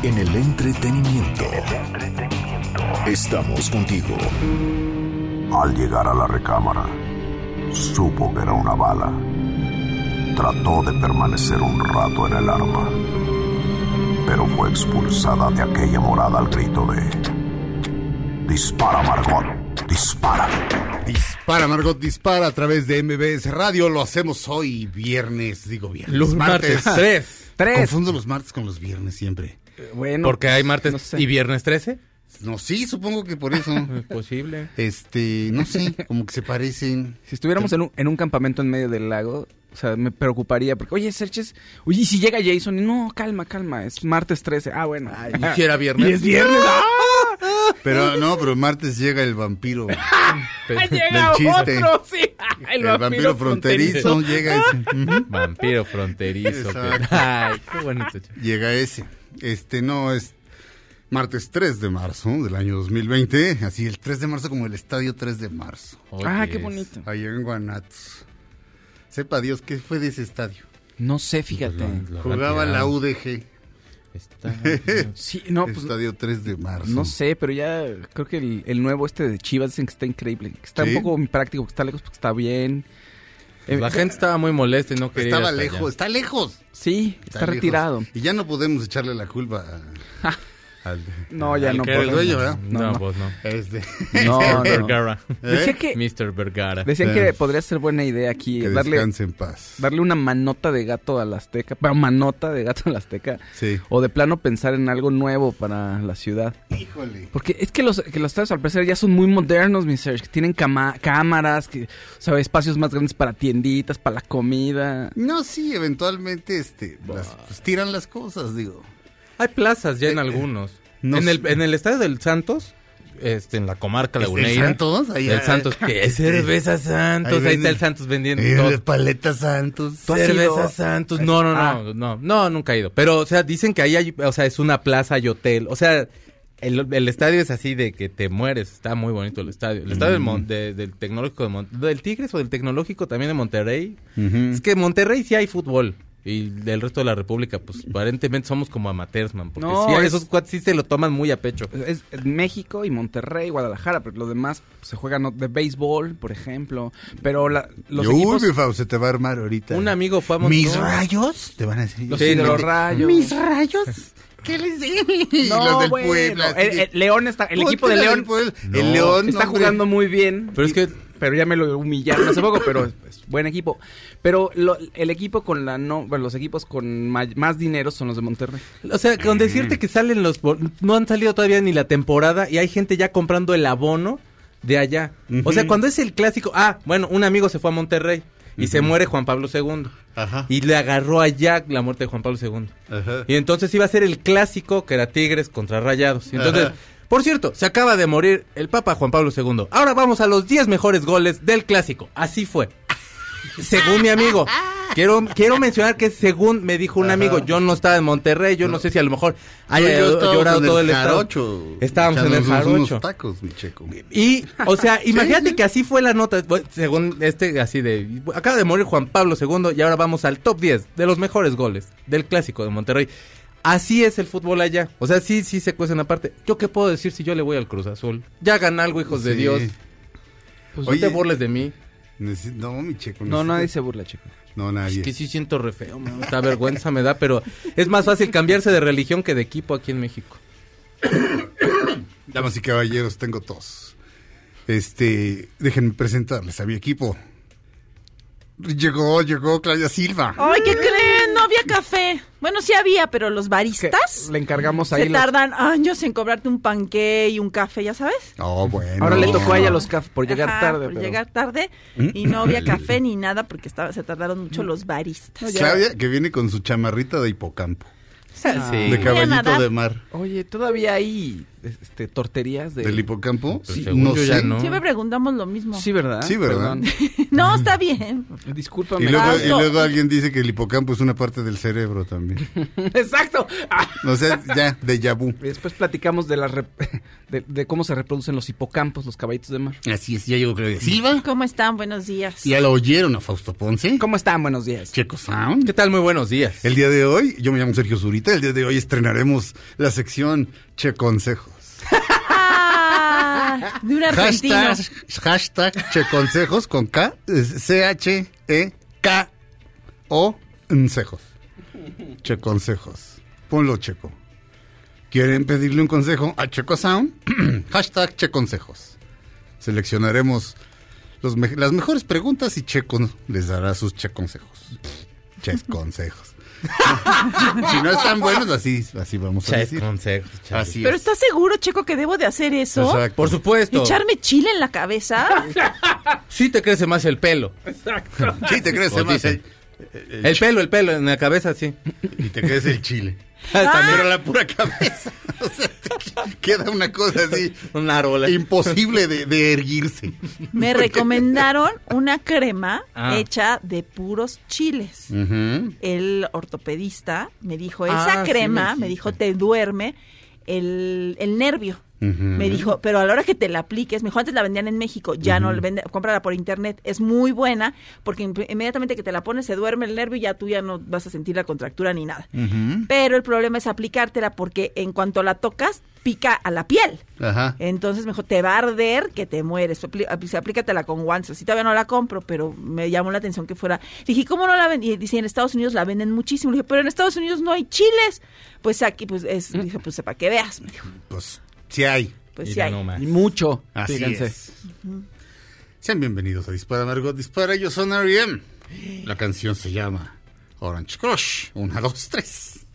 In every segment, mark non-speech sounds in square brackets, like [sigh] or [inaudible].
En el entretenimiento. Estamos contigo. Al llegar a la recámara, supo que era una bala. Trató de permanecer un rato en el arma, pero fue expulsada de aquella morada al grito de... Dispara, Margot, dispara. Dispara, Margot, dispara a través de MBS Radio. Lo hacemos hoy viernes, digo viernes. Los martes 3. [laughs] Confundo los martes con los viernes siempre. Bueno, porque hay martes no sé. y viernes 13. No, sí, supongo que por eso. [laughs] Es posible. Este, no sé, como que se parecen. Si estuviéramos en un, en un campamento en medio del lago, o sea, me preocuparía porque, oye, Serches, oye, ¿y si llega Jason? No, calma, calma, es martes 13. Ah, bueno. ¿Y si era [laughs] viernes? Y es viernes. [laughs] ¡Ah! Pero no, pero martes llega el vampiro. Llega chiste. otro, sí. El, vampiro, fronterizo, llega ese. Vampiro fronterizo. Ay, qué bonito. Llega ese. Este, no, es martes 3 de marzo del año 2020. Así, el 3 de marzo como el estadio 3 de marzo. Ah, qué bonito. Allá en Guanatos. Sepa Dios, ¿qué fue de ese estadio? No sé, fíjate. Lo- lo Jugaba la. UDG. Está- [laughs] Sí, no, pues estadio 3 de marzo. no sé, pero ya creo que el, el nuevo este de Chivas dicen que está increíble. Que está ¿Sí? un poco impráctico, que está lejos, porque está bien. Eh, La gente estaba muy molesta y no quería ir Estaba hasta lejos, allá. está lejos. Sí, está, lejos. retirado. Y ya no podemos echarle la culpa a- [laughs] al, No, ya al no que era el podemos. dueño, ¿verdad? No, No, no. vos no. Este, No, [laughs] Mr. no. Vergara. Decía ¿eh? que, Mr. Vergara. decían que podría ser buena idea aquí que darle, descanse en paz. darle una manota de gato a la Azteca, pero manota de gato a la Azteca, Sí. o de plano pensar en algo nuevo para la ciudad. Híjole. Porque es que los, que los estadios al parecer ya son muy modernos, mi Serge, que tienen cama- cámaras, que, o sea, espacios más grandes para tienditas, para la comida. No, sí, eventualmente este, las, pues, tiran las cosas, digo. Hay plazas ya en Eh, algunos. No en, el, en el estadio del Santos, este, en la comarca ¿El laguneira. Santos? Ahí- El Santos. ¿Qué? [laughs] Este, Cerveza Santos. Ahí, ahí está el Santos vendiendo Eh, todo. de paleta Santos. ¿Tú has Cerveza? Santos. No, no, no, Ah. no, no, nunca he ido. Pero, o sea, dicen que ahí hay, o sea, es una plaza y hotel. O sea, el, el estadio es así de que te mueres. Está muy bonito el estadio. El estadio del, Mon- de- del Tecnológico de Monterrey. ¿Del Tigres o del Tecnológico también de Monterrey? Es que en Monterrey sí hay fútbol. Y del resto de la República, pues aparentemente somos como amateurs, man. Porque No, sí, es- esos cuates sí se lo toman muy a pecho. Es es México y Monterrey, Guadalajara, pero lo demás se juegan ¿no? de béisbol, por ejemplo. Pero la- los Uy, equipos... mi Fau, se te va a armar ahorita. Un amigo fue a ¿Mis Monterrey. rayos? Te van a decir. Los Sí, hidrorrayos. ¿Mis rayos? ¿Qué les digo? [laughs] No, los del bueno, Puebla. el, León está, el "Ponte equipo de León Puebla". No. El León. está hombre. jugando muy bien. Pero es que pero ya me lo humillaron hace poco, pero es, es buen equipo. Pero lo- el equipo con la no, bueno, los equipos con ma- más dinero son los de Monterrey. O sea, con decirte que salen los... No han salido todavía ni la temporada y hay gente ya comprando el abono de allá. O sea, cuando es el clásico... Ah, bueno, un amigo se fue a Monterrey y se muere Juan Pablo II. Ajá. Y le agarró allá la muerte de Juan Pablo II. Ajá. Y entonces iba a ser el clásico que era Tigres contra Rayados. Y entonces... Ajá. Por cierto, se acaba de morir el Papa Juan Pablo II. Ahora vamos a los 10 mejores goles del clásico. Así fue. [laughs] Según mi amigo. Quiero, quiero mencionar que según me dijo un Ajá. amigo, yo no estaba en Monterrey, yo no, sé si a lo mejor haya Yo estaba llorado en todo el jarocho, estado. Estábamos en el jarocho. unos tacos, mi checo. Y, o sea, [laughs] imagínate sí. que así fue la nota, según este, así de, acaba de morir Juan Pablo II y ahora vamos al top 10 de los mejores goles del clásico de Monterrey. Así es el fútbol allá. O sea, sí, sí se cuecen aparte. ¿Yo qué puedo decir si yo le voy al Cruz Azul? Ya gana algo, hijos de. Dios. Pues no te burles de mí. No, mi checo. No, necesito- nadie se burla, chico. No, nadie. Es que sí siento re feo, me da vergüenza me da, pero es más fácil cambiarse de religión que de equipo aquí en México. Damas y caballeros, tengo tos. Este, déjenme presentarles a mi equipo. Llegó, llegó Claudia Silva. Ay, ¿qué creen? Había café. Bueno, sí había, pero los Que baristas Le encargamos ahí se los- tardan años en cobrarte un panqué y un café, ya sabes. Oh, bueno. Ahora le tocó a ella los cafés por llegar Ajá, tarde. por pero- llegar tarde y no había café [laughs] ni nada porque estaba, se tardaron mucho los baristas. Claudia, que viene con su chamarrita de hipocampo. Sí. de caballito de mar. Oye, ¿todavía hay este, torterías de... ¿Del hipocampo? Pues según yo ya no. Siempre preguntamos lo mismo. Sí, ¿verdad? Sí, ¿verdad? [laughs] No, está bien. Discúlpame. Y luego, y luego alguien dice que el hipocampo es una parte del cerebro también. [laughs] Exacto. O sea, ya, de vu. [laughs] Después platicamos de, las rep- de, de cómo se reproducen los hipocampos, los caballitos de mar. Así es, ya llegó Claudia Silva. ¿Cómo están? Buenos días. Ya lo oyeron a Fausto Ponce. ¿Cómo están? Buenos días. Checo Sound. ¿Qué tal? Muy buenos días. El día de hoy, yo me llamo Sergio Zurita, el día de hoy estrenaremos la sección Che Consejos. [laughs] De un argentino. Hashtag, hashtag Che Consejos con K, es C-H-E-K-O, Consejos. Che Consejos. Ponlo Checo. ¿Quieren pedirle un consejo a Checo Sound? [clears throat] hashtag Che Consejos. Seleccionaremos los me- las mejores preguntas y Checo les dará sus Che Consejos. Che Consejos. [laughs] si no están buenos, así, así vamos a Chas decir. consejos. chas. Así ¿Pero es. estás seguro, Checo, que debo de hacer eso? Exacto. Por supuesto. ¿Echarme chile en la cabeza? [laughs] Sí te crece más el pelo. Sí, te crees O más dicen. el, El pelo, el pelo, en la cabeza, sí. y te crees el chile. [laughs] También Pero la pura cabeza. [laughs] O sea, te queda una cosa así [laughs] un árbol. imposible de, de erguirse. Me recomendaron una crema Ah. hecha de puros chiles. El ortopedista me dijo, Ah, esa sí crema, me me, dijo, te duerme el, el nervio. Me dijo, pero a la hora que te la apliques, mejor antes la vendían en México, ya no la vende, cómprala por internet, es muy buena, porque in- inmediatamente que te la pones se duerme el nervio y ya tú ya no vas a sentir la contractura ni nada. Pero el problema es aplicártela porque en cuanto la tocas, pica a la piel. Ajá. Entonces mejor te va a arder que te mueres. Apli- Aplícatela con guantes. Así todavía no la compro, pero me llamó la atención que fuera. Dije, ¿cómo no la venden? Y dice, en Estados Unidos la venden muchísimo. Le dije, pero en Estados Unidos no hay chiles. Pues aquí, pues es, dije, pues para que veas. Me dijo, Pues sí hay. pues sí Mira hay. nomás. Y mucho. Así fíjense. es. Sean bienvenidos a Dispara Margot Dispara. Yo soy R.E.M. La canción se llama Orange Crush. Una, dos, tres.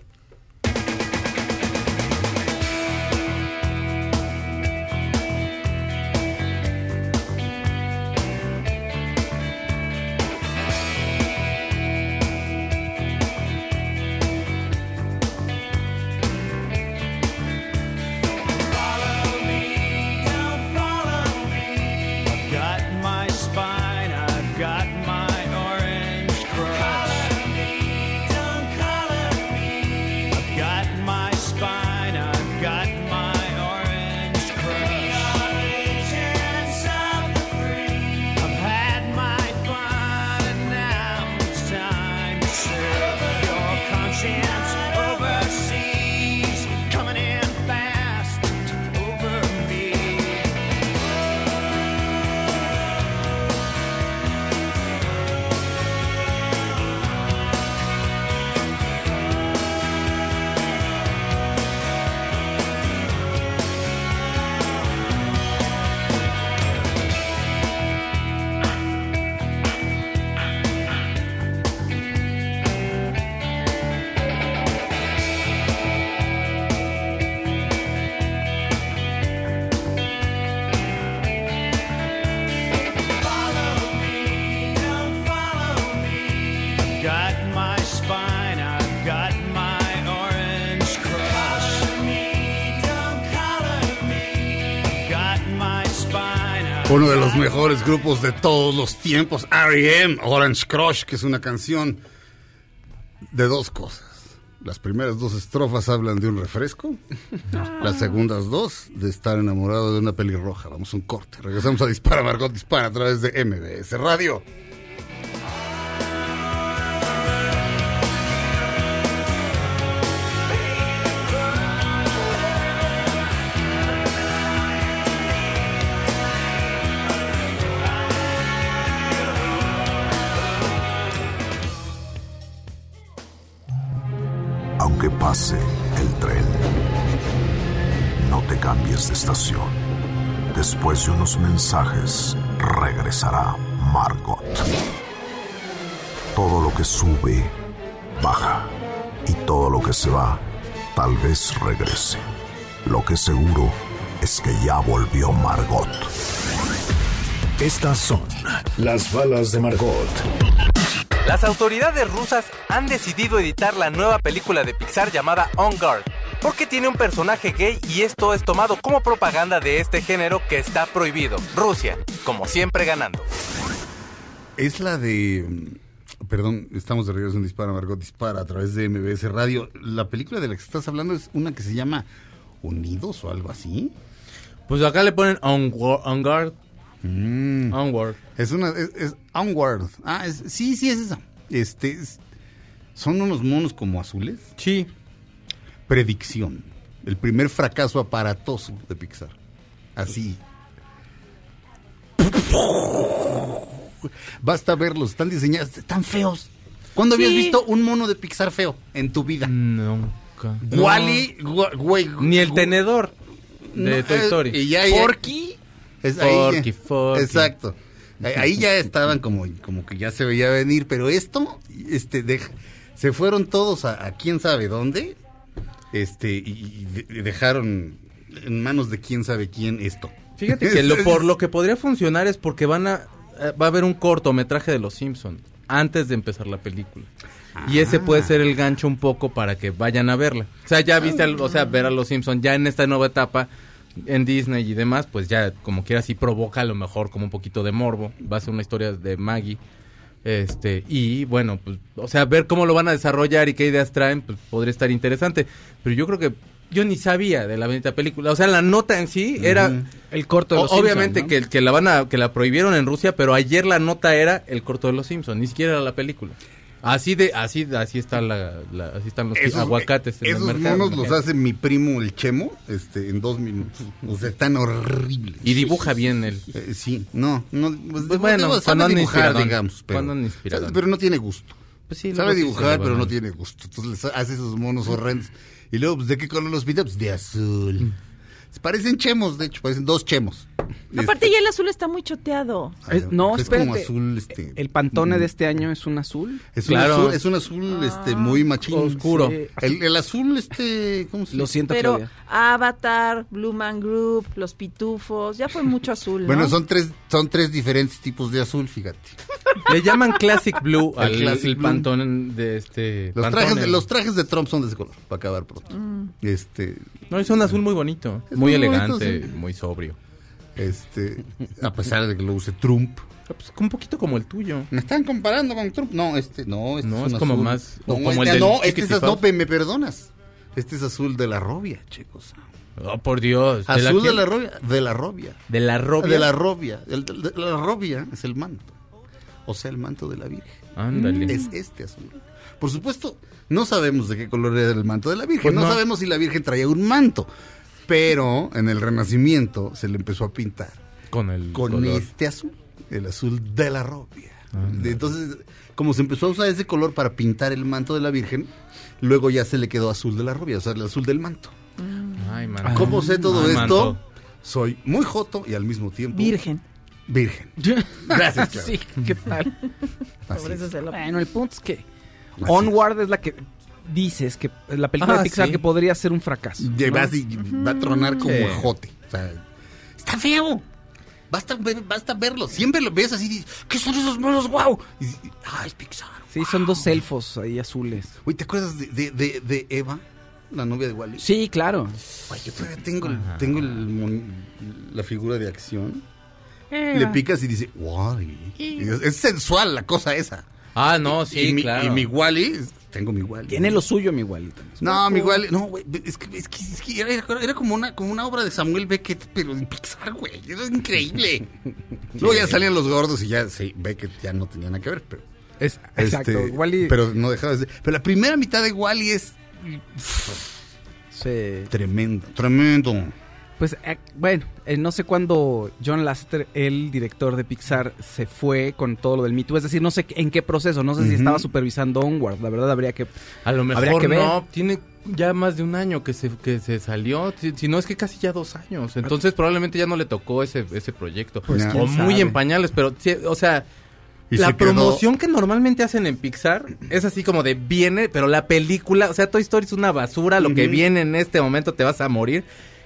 Uno de los mejores grupos de todos los tiempos, R.E.M. Orange Crush, que es una canción de dos cosas. Las primeras dos estrofas hablan de un refresco, las segundas dos de estar enamorado de una pelirroja. Vamos a un corte. Regresamos a Dispara Margot Dispara a través de MBS Radio. Unos mensajes, regresará Margot. Todo lo que sube, baja. Y todo lo que se va, tal vez regrese. Lo que seguro es que ya volvió Margot. Estas son las balas de Margot. Las autoridades rusas han decidido editar la nueva película de Pixar llamada On Guard, porque tiene un personaje gay y esto es tomado como propaganda de este género que está prohibido. Rusia, como siempre ganando. Es la de. mm, Perdón, estamos de regreso en Dispara, Margot Dispara a través de MBS Radio. La película de la que estás hablando es una que se llama Unidos o algo así. Pues acá le ponen On, Gu- on Guard. Mm. Onward. Es una. Es, es Onward. Ah, es- sí, sí, es esa. Este. es- son unos monos como azules. Sí. Predicción. El primer fracaso aparatoso de Pixar. Así. Basta verlos, están diseñados, están feos. ¿Cuándo habías visto un mono de Pixar feo en tu vida? Nunca. Wally, güey. Ni el tenedor de No, Toy eh, Story. Y ya, Forky. Es ahí Forky, Forky. Exacto. Ahí- ya estaban como, como que ya se veía venir, pero esto, este, se fueron todos a, a quién sabe dónde, este, y, y de- y dejaron en manos de quién sabe quién esto. Fíjate [laughs] que lo, por lo que podría funcionar es porque van a eh, va a haber un cortometraje de Los Simpson antes de empezar la película. Y ese puede ser el gancho un poco para que vayan a verla. O sea, ya viste, al- o sea, ver a Los Simpson ya en esta nueva etapa en Disney y demás, pues ya como quiera sí provoca a lo mejor como un poquito de morbo. Va a ser una historia de Maggie. Este, y bueno, pues, o sea, ver cómo lo van a desarrollar y qué ideas traen, pues podría estar interesante. Pero yo creo que yo ni sabía de la bendita película. O sea, la nota en sí era El corto de los obviamente Simpson, ¿no? que, que la van a que la prohibieron en Rusia, pero ayer la nota era el corto de los Simpsons, ni siquiera era la película. Así de así así está la, la- así están los Esos- aguacates en el Esos mercado, monos los hace mi primo el Chemo, este, en dos minutos. [laughs] O sea, están horribles. y dibuja bien el Eh, sí, no, no, pues, Pues bueno, cuando dibujar, digamos, pero, pero no tiene gusto. pues sí, Sabe dibujar, pero no tiene gusto. Entonces les hace esos monos horrendos. Y luego, pues, ¿de qué color los pinta? Pues de azul. Se parecen chemos, de hecho, parecen dos chemos. Aparte Este, ya el azul está muy choteado. Es- no, es como espérate. azul, este. El pantone de este año es un azul. Es Claro. un azul, es un azul, este, muy machín. Oscuro. Sí. El, el azul, este, ¿cómo se Lo siento, Pero Claudia. Avatar, Blue Man Group, Los Pitufos, ya fue mucho azul, ¿no? Bueno, son tres, son tres diferentes tipos de azul, fíjate. Le llaman Classic Blue El al Classic el Blue. pantón de este Los Pantone. trajes, de, los trajes de Trump son de ese color, para acabar pronto. Este, No, es un azul muy bonito, muy muy elegante, bonito, sí. muy sobrio. Este, a pesar de que lo use Trump. Pues, un poquito como el tuyo. ¿Me están comparando con Trump? No, este, no, este No, es, un es como azul. más- No, o como este, el del no, este es, no, me, perdonas. Este es azul de la robia, chicos. Oh, por Dios. Azul de la robia, de la robia. De la robia. De la robia. El- de la robia es el manto. O sea, el manto de la Virgen. Ándale. Es este azul. Por supuesto, no sabemos de qué color era el manto de la Virgen. Pues no. no. sabemos si la Virgen traía un manto. Pero en el Renacimiento se le empezó a pintar Con el con color. este azul, el azul de la robia. Entonces, como se empezó a usar ese color para pintar el manto de la Virgen, luego ya se le quedó azul de la robia, o sea, el azul del manto. Ay, man. ¿Cómo sé todo Ay, esto? manto. Soy muy joto y al mismo tiempo Virgen. virgen. [laughs] Gracias, Chava. Sí, ¿qué tal? Así Por eso es. se lo- bueno, el punto es que Así Onward es la que dices que es la película Ah, de Pixar sí. que podría ser un fracaso. ¿no? vas y va a tronar como Sí. jote. O sea, está feo. Basta, basta verlo. Siempre lo ves así. dices, ¿Qué son esos monos? ¡Wow! Y, ah, es Pixar. Sí, son dos elfos ahí azules. Oye, ¿te acuerdas de, de, de- de Eva? La novia de Wally. Sí, claro. Ay, yo todavía tengo, el- tengo el la figura de acción. Eh. Le picas y dice, Wally. Y es, es sensual la cosa esa. Ah, no, sí, y, mi, claro. y mi Wally, tengo mi Wally. Tiene lo suyo, mi Walito. No, mi Wally, no, güey, es que, es que, es que era, era como, una, como una obra de Samuel Beckett, pero en Pixar, güey, era increíble. [laughs] Luego ya salían los gordos y ya, sí, Beckett ya no tenía nada que ver, pero... Es, exacto. este, Wally. Pero no dejaba de ser... Pero la primera mitad de Wally es sí. tremendo, tremendo. Pues eh, bueno, eh, no sé cuándo John Lasseter, el director de Pixar, se fue con todo lo del Me Too. Es decir, no sé en qué proceso, no sé si estaba supervisando Onward. La verdad habría que... A lo Habría mejor que ver. no, tiene ya más de un año que se, que se salió, si, si no es que casi ya dos años. Entonces probablemente ya no le tocó ese, ese proyecto. Pues, o muy sabe. en pañales, pero sí, o sea, Y la se quedó- promoción que normalmente hacen en Pixar es así como de viene, pero la película, o sea, Toy Story es una basura, lo que viene en este momento te vas a morir.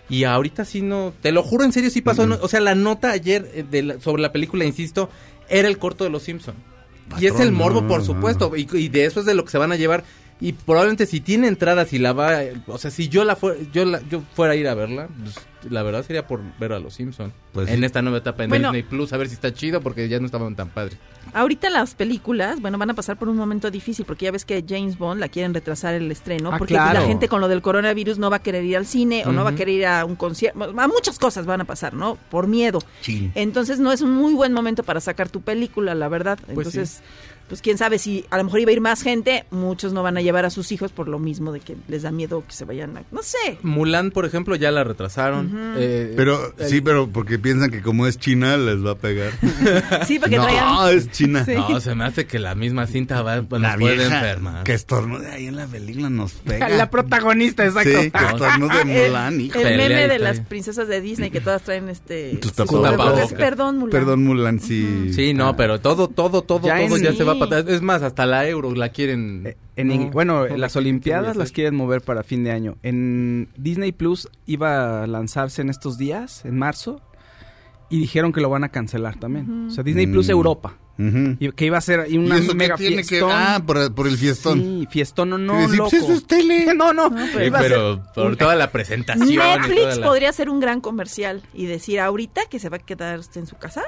Y ahorita sí no, te lo juro en serio sí pasó, no- o sea, la nota ayer eh, de la- sobre la película, insisto, era el corto de Los Simpson. y es el morbo, por supuesto. Y, y de eso es de lo que se van a llevar. Y probablemente si tiene entradas y la va, o sea, si yo la fue, yo la, yo fuera a ir a verla, pues, la verdad sería por ver a los Simpson Pues en sí. esta nueva etapa en Bueno. Disney Plus, a ver si está chido porque ya no estaban tan padres. Ahorita las películas, bueno, van a pasar por un momento difícil porque ya ves que James Bond la quieren retrasar el estreno Ah, porque claro. la gente con lo del coronavirus no va a querer ir al cine o no va a querer ir a un concierto, a muchas cosas van a pasar, ¿no? Por miedo. Chin. Entonces no es un muy buen momento para sacar tu película, la verdad. Pues Entonces, pues quién sabe si a lo mejor iba a ir más gente, muchos no van a llevar a sus hijos por lo mismo de que les da miedo que se vayan a, no sé. Mulan, por ejemplo, ya la retrasaron. Eh, Pero, el- sí, pero porque piensan que como es China les va a pegar. [laughs] Sí, porque no, traigan es China. Sí. No, se me hace que la misma cinta va, nos La puede vieja enfermar. que estornude ahí en la película nos [laughs] pega. La protagonista, exacto. Sí, que estornude Mulan, hijo. el Pelea meme de las princesas de Disney que todas traen este tapabocas. Perdón, Mulan. Perdón, Mulan, sí. Sí, no, pero todo, todo, todo, Ya todo en- ya se va Es más, hasta la euro la quieren. Eh, En, No, bueno, no, en ¿qué- las Olimpiadas las quieren mover para fin de año. En Disney Plus iba a lanzarse en estos días, en marzo, y dijeron que lo van a cancelar también. O sea, Disney Plus Mm. Europa. Y que iba a ser ahí ¿Y una eso mega tiene que. Ah, por, por el fiestón. Sí, fiestón, no, no, loco. pues eso es tele. [laughs] No, no, pero ser pero por toda la presentación. y Netflix toda la- podría ser un gran comercial y decir ahorita que se va a quedar usted en su casa.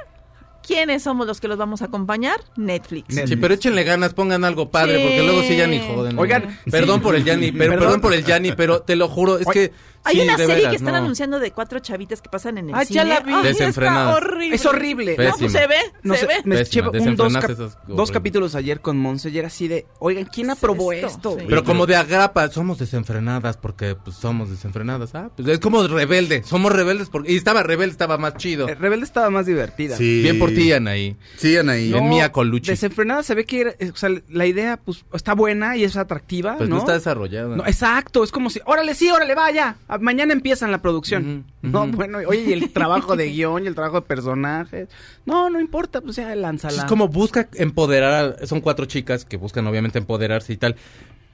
¿Quiénes somos los que los vamos a acompañar? Netflix. Net- Sí, pero échenle ganas, pongan algo padre, Sí. porque luego sí ya ni joden. ¿no? Oigan, perdón sí. por el Yanni, pero Perdón. perdón. por el Yanni, pero te lo juro, es Oye, que Hay sí, una serie veras, que están no. anunciando de cuatro chavitas que pasan en el Ah, cine. ya la vi. Está horrible. Es horrible. No, pues Pésima. se ve, No se ve. me Pésima, eché un dos, cap- dos capítulos ayer con Monse y era así de, oigan, ¿quién ¿Qué es aprobó esto? esto? Sí. Pero como de agrapa, somos desenfrenadas porque pues somos desenfrenadas. Ah, pues es como rebelde, somos rebeldes porque y estaba rebelde, estaba más chido. Eh, Rebelde estaba más divertida. Sí. Bien por ti, Anaí. Sí, Anaí. En Mía Colucci. Desenfrenada se ve que era- eh, o sea, la idea pues está buena y es atractiva, Pues no, ¿no? está desarrollada. No, exacto, es como si, órale, sí, órale, vaya. Ah, Mañana empiezan la producción. No, bueno, oye, y el trabajo de guion y el trabajo de personajes. No, no importa, pues ya lánzala. Es como busca empoderar, a- son cuatro chicas que buscan obviamente empoderarse y tal.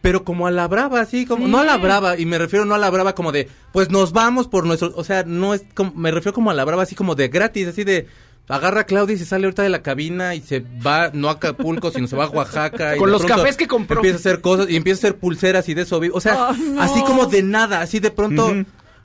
Pero como a la brava, así como, Sí. no a la brava, y me refiero no a la brava como de, pues nos vamos por nuestro, o sea, no es como, me refiero como a la brava así como de gratis, así de, agarra a Claudia y se sale ahorita de la cabina y se va, no a Acapulco, sino se va a Oaxaca. y Con de los cafés que compró. Empieza a hacer cosas y empieza a hacer pulseras y de eso. O sea, no. así como de nada, así de pronto,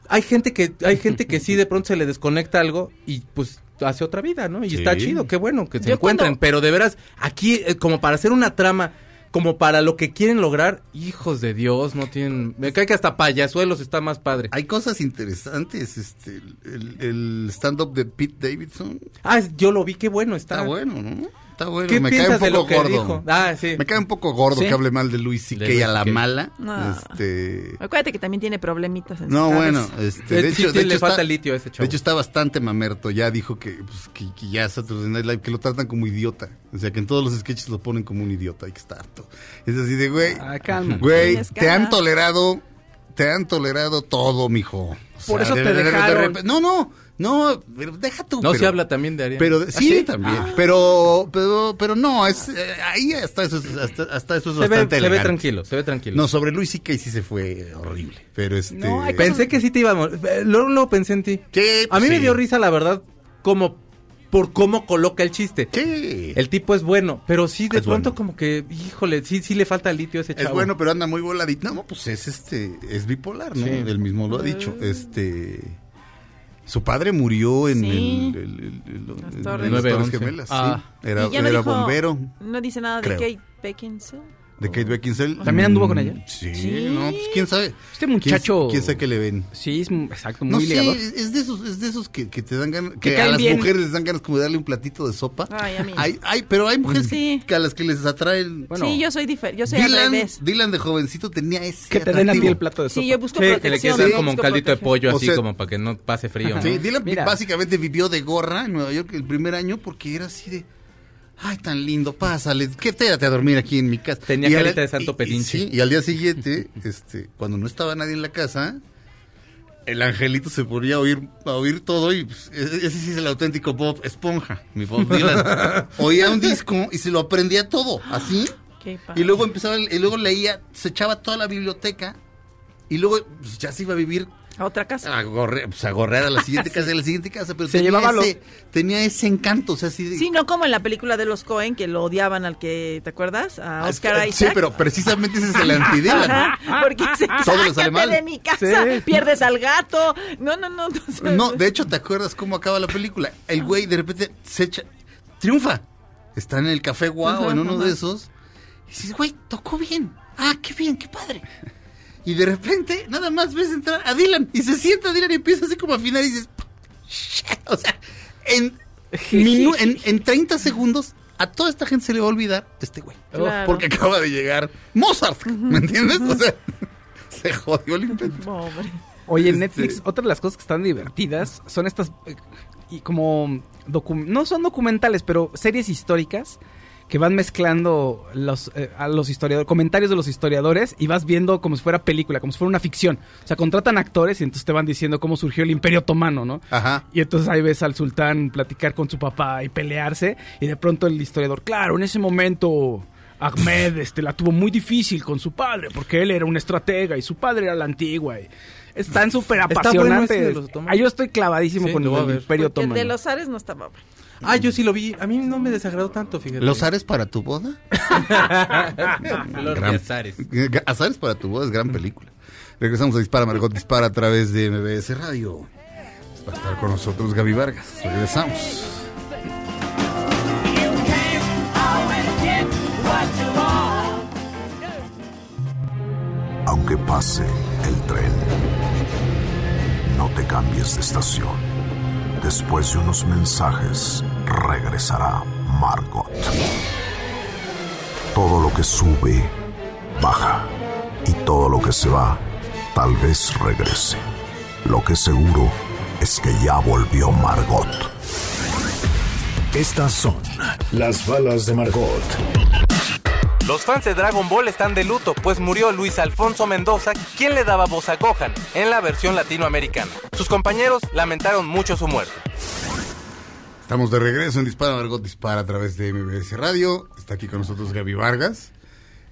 hay gente que, hay gente que sí de pronto se le desconecta algo y pues hace otra vida, ¿no? Y Sí. está chido, qué bueno que se Yo encuentren, cuando- pero de veras, aquí, eh, como para hacer una trama, como para lo que quieren lograr, hijos de Dios, no tienen... Me cae que hasta payasuelos está más padre. Hay cosas interesantes. Este, el, el stand-up de Pete Davidson Ah, yo lo vi, qué bueno está. está bueno, ¿no? Está bueno. ¿Qué Me cae un de poco lo que gordo. dijo? Ah, sí. Me cae un poco gordo Sí. que hable mal de Luis. De Louis a la mala. No. Este... Acuérdate que también tiene problemitas en su No, cabeza. bueno, este, de hecho, sí, de le hecho falta está, litio a ese chavo. De hecho está bastante mamerto, ya dijo que, pues, que, que ya Saturday Night Live, que lo tratan como idiota. O sea, que en todos los sketches lo ponen como un idiota, hay que estar harto. Es así de, güey, Ah, calma. güey, Tienes te han tolerado, te han tolerado todo, mijo. O Por eso de- te de- de- de dejaron. no, no, no, pero deja tú. No pero, se habla también de Ariana. Pero, ¿Ah, sí, sí? también. Pero, pero, pero no, es, eh, ahí hasta eso, es- hasta, hasta eso es se ve, bastante se ve elegante. tranquilo, se ve tranquilo. No, sobre Luis C.K. sí se fue horrible. Pero este. No, Pensé que sí te iba a... mor- eh, Luego, luego pensé en ti. Sí, A mí pues me dio risa, la verdad, como por cómo coloca el chiste. Sí. El tipo es bueno, pero sí de Es pronto bueno. como que, híjole, sí, sí le falta litio a ese chavo. Es bueno, pero anda muy voladito. No, pues es este, es bipolar, ¿no? Sí. Él mismo lo ha dicho. Este, su padre murió en Sí. el, el- el- el- Las en Torres. las 9-11. Torres Gemelas. Ah. sí. Era, Y ya no era dijo- bombero No dice nada Creo. de Kate Beckinsale. De Kate Beckinsale. ¿También anduvo con ella? Sí, Sí. no, pues quién sabe. Este muchacho... ¿Quién, quién sabe qué le ven? Sí, es, exacto, muy No sé, es es de esos, es de esos que, que te dan ganas, que, a las bien. mujeres les dan ganas como de darle un platito de sopa. Ay, a mí. Hay, hay, pero hay mujeres Sí. que a las que les atraen. Bueno, sí, yo soy diferente. Yo soy al Dylan, revés. Dylan de jovencito tenía ese Que te den a ti el plato de sopa. Sí, yo busco Sí, que le quieres dar como un caldito de pollo O así sea- como para que no pase frío. ¿no? Sí, Dylan Mira. básicamente vivió de gorra en Nueva York el primer año porque era así de. Ay, tan lindo, pásale, quédate a dormir aquí en mi casa. Tenía Y al- carita de santo y- y pedinche. sí, y al día siguiente, este, cuando no estaba nadie en la casa, el angelito se ponía a oír, a oír todo y pues, e- ese sí es el auténtico Bob Esponja, mi Bob Dylan. [laughs] Oía un disco y se lo aprendía todo, así. Qué padre. Y luego empezaba, el- y luego leía, se echaba toda la biblioteca y luego pues, ya se iba a vivir A otra casa. a, gorre- pues, a gorrear a la siguiente [laughs] casa, a la siguiente casa, pero Se tenía, llevaba lo- ese, tenía ese encanto, o sea, así de- Sí, no como en la película de los Cohen, que lo odiaban al que, ¿te acuerdas? A Ah, Oscar Sí, Isaac. pero precisamente ese es el anti-Dylan. Ajá, porque se [laughs] de mi casa, Sí. pierdes al gato. No, no, no. no, No, de hecho, ¿te acuerdas cómo acaba la película? El güey de repente se echa, triunfa. Está en el café guau, en uno de esos. Y dices, güey, tocó bien. Ah, qué bien, qué padre. Y de repente, nada más ves entrar a Dylan. Y se sienta Dylan y empieza así como a afinar y dices, "Shit". O sea, en, minu- [laughs] en, en 30 segundos, a toda esta gente se le va a olvidar este güey. Claro. Porque acaba de llegar Mozart. ¿Me entiendes? O sea, [laughs] se jodió el invento. Pobre. Oye, en Este- Netflix, otra de las cosas que están divertidas son estas, eh, y como, no son documentales, pero series históricas que van mezclando los, eh, a los historiadores, comentarios de los historiadores y vas viendo como si fuera película, como si fuera una ficción. O sea, contratan actores y entonces te van diciendo cómo surgió el Imperio Otomano, ¿no? Ajá. Y entonces ahí ves al sultán platicar con su papá y pelearse. Y de pronto el historiador, claro, en ese momento Ahmed este, la tuvo muy difícil con su padre, porque él era un estratega y su padre era la antigua. y están súper Está bueno apasionantes. ese de los otomanos. Ah, yo estoy clavadísimo Sí, con el. Imperio Porque el Otomano. de los Ares no estaba bueno. Ah, yo sí lo vi. A mí no me desagradó tanto, fíjate. ¿Los ares para tu boda? De Gran- azares. Azares para tu voz es gran película. Regresamos a Dispara, Margot Dispara a través de MBS Radio. Va a estar con nosotros Gaby Vargas. Regresamos. Aunque pase el tren, no te cambies de estación. Después de unos mensajes, regresará Margot. Todo lo que sube, baja. Y todo lo que se va, tal vez regrese. Lo que seguro es que ya volvió Margot. Estas son las balas de Margot. Los fans de Dragon Ball están de luto, pues murió Luis Alfonso Mendoza, quien le daba voz a Gohan en la versión latinoamericana. Sus compañeros lamentaron mucho su muerte. Estamos de regreso en Dispara, Margot Dispara a través de MBS Radio. Está aquí con nosotros Gaby Vargas.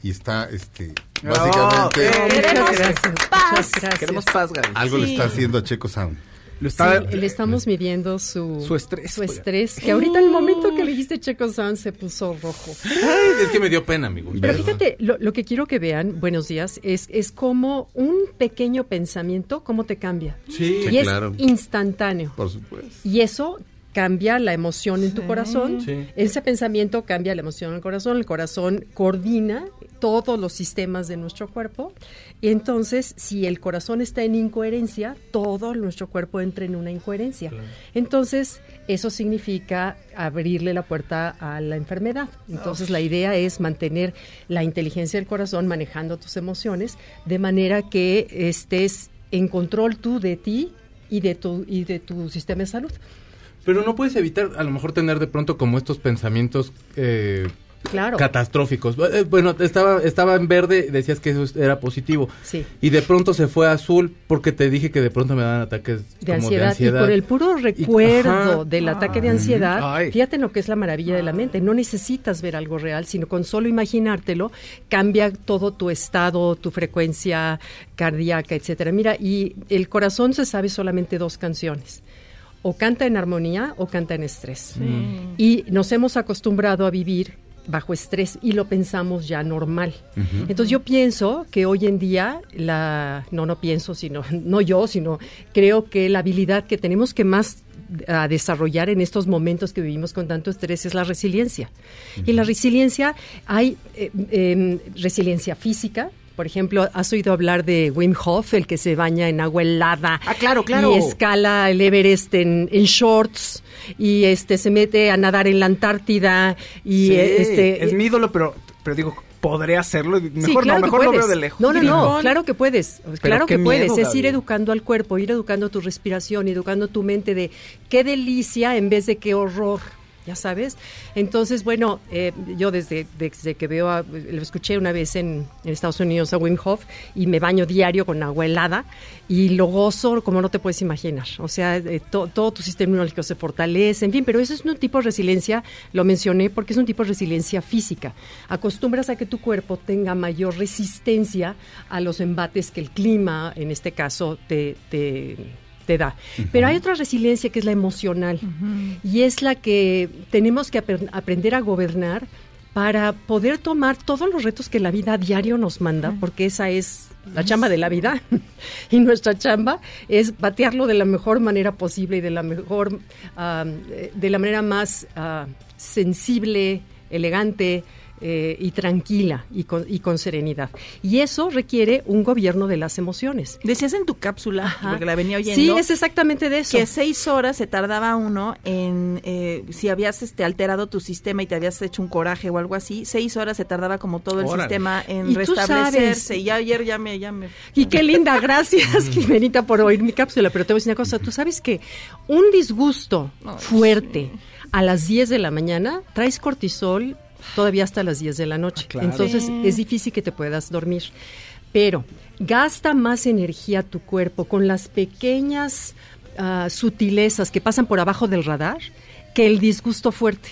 Y está, este, básicamente, Queremos paz. Queremos paz, Gaby. algo le Sí. está haciendo a Checo Sound. Lo está- Sí, le estamos midiendo su, Su estrés, su estrés, que ahorita el momento que le dijiste Checo Sound se puso rojo. Ay, es que me dio pena, amigo. Pero fíjate, lo, lo que quiero que vean, buenos días, es, es como un pequeño pensamiento, cómo te cambia. Sí, y es claro. instantáneo. Por supuesto. Y eso cambia la emoción en tu corazón. Sí. Ese pensamiento cambia la emoción en el corazón. El corazón coordina todos los sistemas de nuestro cuerpo. Y entonces, si el corazón está en incoherencia, todo nuestro cuerpo entra en una incoherencia. Entonces, eso significa abrirle la puerta a la enfermedad. Entonces, la idea es mantener la inteligencia del corazón manejando tus emociones de manera que estés en control tú de ti y de tu, y de tu sistema de salud. Pero no puedes evitar a lo mejor tener de pronto como estos pensamientos eh, Claro. catastróficos. Eh, Bueno, estaba, estaba en verde, decías que eso era positivo. Sí. Y de pronto se fue a azul porque te dije que de pronto me dan ataques de como ansiedad, de ansiedad. y por el puro recuerdo del ataque de ansiedad, Ay. fíjate en lo que es la maravilla de la mente, no necesitas ver algo real, sino con solo imaginártelo cambia todo tu estado, tu frecuencia cardíaca, etcétera. Mira, y el corazón se sabe solamente dos canciones. O canta en armonía o canta en estrés. Y nos hemos acostumbrado a vivir bajo estrés y lo pensamos ya normal. Entonces yo pienso que hoy en día la no no pienso sino [laughs] no yo sino creo que la habilidad que tenemos que más a desarrollar en estos momentos que vivimos con tanto estrés es la resiliencia. Y la resiliencia hay eh, em, resiliencia física. Por ejemplo, ¿has oído hablar de Wim Hof, el que se baña en agua helada? Ah, claro, claro. Y escala el Everest en, en shorts y este se mete a nadar en la Antártida y Sí, este es mi ídolo, pero, pero digo, podré hacerlo. Sí, Mejor claro no, que mejor lo veo de lejos. No, no, no, claro que puedes. Claro que puedes. miedo, es ir educando al cuerpo, ir educando tu respiración, educando tu mente de qué delicia en vez de qué horror. Ya sabes. Entonces, bueno, eh, yo desde, desde que veo, a- lo escuché una vez en, en Estados Unidos a Wim Hof y me baño diario con agua helada y lo gozo como no te puedes imaginar. O sea, eh, to- todo tu sistema inmunológico se fortalece, en fin, pero eso es un tipo de resiliencia, lo mencioné porque es un tipo de resiliencia física. Acostumbras a que tu cuerpo tenga mayor resistencia a los embates que el clima, en este caso, te... te te da. Pero hay otra resiliencia que es la emocional. Y es la que tenemos que apre- aprender a gobernar para poder tomar todos los retos que la vida a diario nos manda, porque esa es la chamba de la vida. [laughs] Y nuestra chamba es batearlo de la mejor manera posible y de la mejor, eh, de la manera más ah, sensible, elegante, eh, y tranquila y con, y con serenidad. Y eso requiere un gobierno de las emociones. Decías en tu cápsula, Ajá. porque la venía oyendo. Sí, es exactamente de eso. que seis horas se tardaba uno en eh, si habías este alterado tu sistema y te habías hecho un coraje o algo así seis horas se tardaba como todo el Órale. sistema en Y tú restablecerse sabes- y ya ayer ya me ya me Y qué linda, gracias, Jimenita, por oír mi cápsula. Pero te voy a decir una cosa, tú sabes que un disgusto fuerte a las 10 de la mañana traes cortisol todavía hasta las 10 de la noche. Ah, claro. Entonces Sí. es difícil que te puedas dormir. Pero gasta más energía tu cuerpo con las pequeñas ah, sutilezas que pasan por abajo del radar que el disgusto fuerte.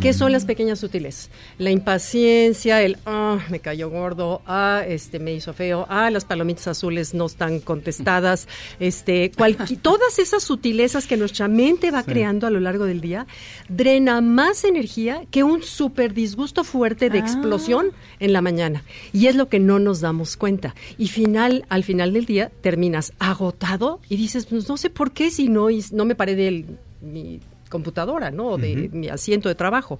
¿Qué son las pequeñas sutilezas? La impaciencia, el ah, me cayó gordo, ah, este me hizo feo, ah, las palomitas azules no están contestadas, [laughs] este, todas esas sutilezas que nuestra mente va creando a lo largo del día, drena más energía que un súper disgusto fuerte de explosión en la mañana. Y es lo que no nos damos cuenta. Y final, al final del día terminas agotado y dices, pues no sé por qué si no, no me paré de mi computadora, ¿no? O de mi asiento de trabajo.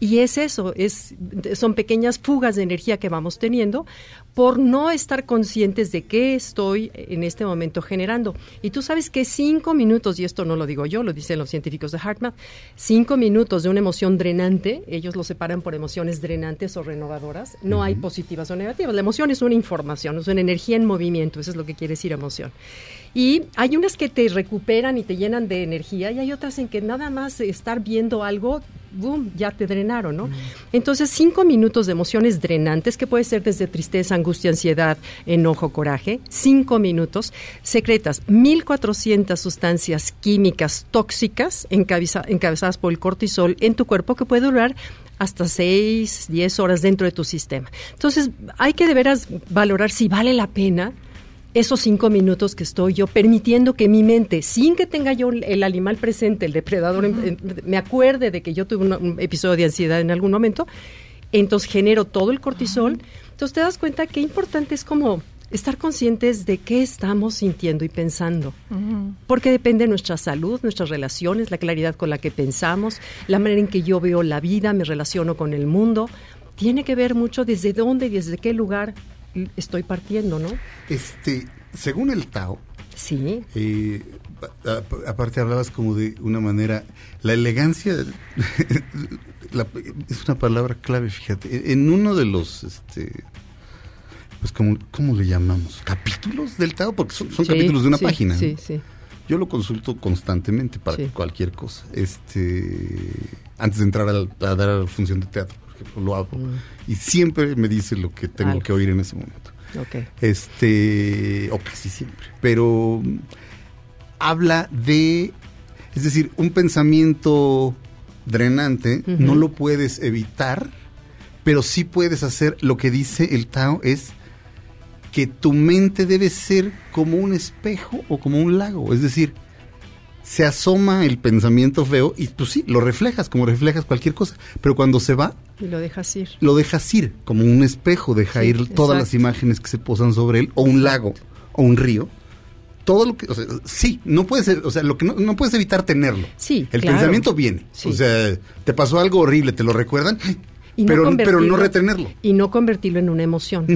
Y es eso, es, son pequeñas fugas de energía que vamos teniendo por no estar conscientes de qué estoy en este momento generando. Y tú sabes que cinco minutos, y esto no lo digo yo, lo dicen los científicos de HeartMath, cinco minutos de una emoción drenante, ellos lo separan por emociones drenantes o renovadoras, no hay positivas o negativas. La emoción es una información, es una energía en movimiento, eso es lo que quiere decir emoción. Y hay unas que te recuperan y te llenan de energía y hay otras en que nada más estar viendo algo, boom, ya te drenaron, ¿no? Entonces, cinco minutos de emociones drenantes, que puede ser desde tristeza, angustia, ansiedad, enojo, coraje, cinco minutos, secretas 1.400 sustancias químicas tóxicas encabeza- encabezadas por el cortisol en tu cuerpo que puede durar hasta 6, 10 horas dentro de tu sistema. Entonces, hay que de veras valorar si vale la pena esos cinco minutos que estoy yo permitiendo que mi mente, sin que tenga yo el animal presente, el depredador, en- me acuerde de que yo tuve un episodio de ansiedad en algún momento, entonces genero todo el cortisol. Entonces te das cuenta qué importante es como estar conscientes de qué estamos sintiendo y pensando. Porque depende de nuestra salud, nuestras relaciones, la claridad con la que pensamos, la manera en que yo veo la vida, me relaciono con el mundo. Tiene que ver mucho desde dónde y desde qué lugar estoy partiendo, ¿no? Este, según el Tao, Sí. eh, a- a- aparte hablabas como de una manera, la elegancia [laughs] la- es una palabra clave, fíjate. En uno de los, este, pues como, ¿cómo le llamamos? Capítulos del Tao, porque son, son Sí, capítulos de una sí, página. Sí, ¿no? sí. Yo lo consulto constantemente para Sí. cualquier cosa. Este, antes de entrar al- a, dar a la función de teatro, lo hago. Y siempre me dice lo que tengo. Algo. que oír en ese momento. Ok. Este, o casi siempre. Pero habla de, es decir, un pensamiento drenante, no lo puedes evitar, pero sí puedes hacer lo que dice el Tao es que tu mente debe ser como un espejo o como un lago, es decir, se asoma el pensamiento feo y pues sí, lo reflejas como reflejas cualquier cosa, pero cuando se va, Y lo dejas ir. lo dejas ir, como un espejo, deja Sí, ir todas exacto. las imágenes que se posan sobre él, o un lago, o un río. Todo lo que, o sea, sí, no puedes, o sea, lo que no, no puedes evitar tenerlo. Sí, El claro. pensamiento viene. Sí. O sea, te pasó algo horrible, te lo recuerdan, Y no pero, pero no retenerlo. Y no convertirlo en una emoción.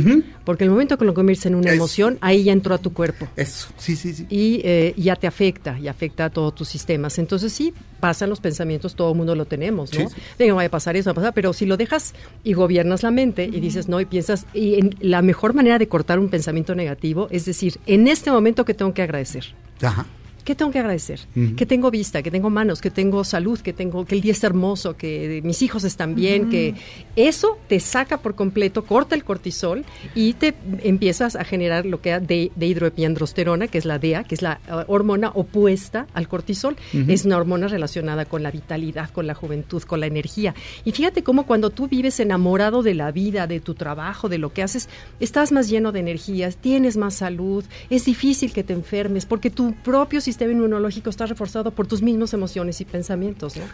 Porque el momento que lo conviertes en una emoción, ahí ya entró a tu cuerpo. Eso, sí, sí, sí. Y eh, ya te afecta, y afecta a todos tus sistemas. Entonces sí, pasan los pensamientos, todo el mundo lo tenemos, ¿no? Sí, sí. Vaya a pasar eso, va a pasar, pero si lo dejas y gobiernas la mente y dices no y piensas, y en- la mejor manera de cortar un pensamiento negativo es decir, en este momento que tengo que agradecer. Ajá. ¿Qué tengo que agradecer? Que tengo vista, que tengo manos, que tengo salud, que tengo que el día es hermoso, que mis hijos están bien, que eso te saca por completo, corta el cortisol y te empiezas a generar lo que de, de hidroepiandrosterona, que es la DEA, que es la uh, hormona opuesta al cortisol. Es una hormona relacionada con la vitalidad, con la juventud, con la energía. Y fíjate cómo cuando tú vives enamorado de la vida, de tu trabajo, de lo que haces, estás más lleno de energías, tienes más salud, es difícil que te enfermes porque tu propio sistema inmunológico está reforzado por tus mismas emociones y pensamientos, ¿no?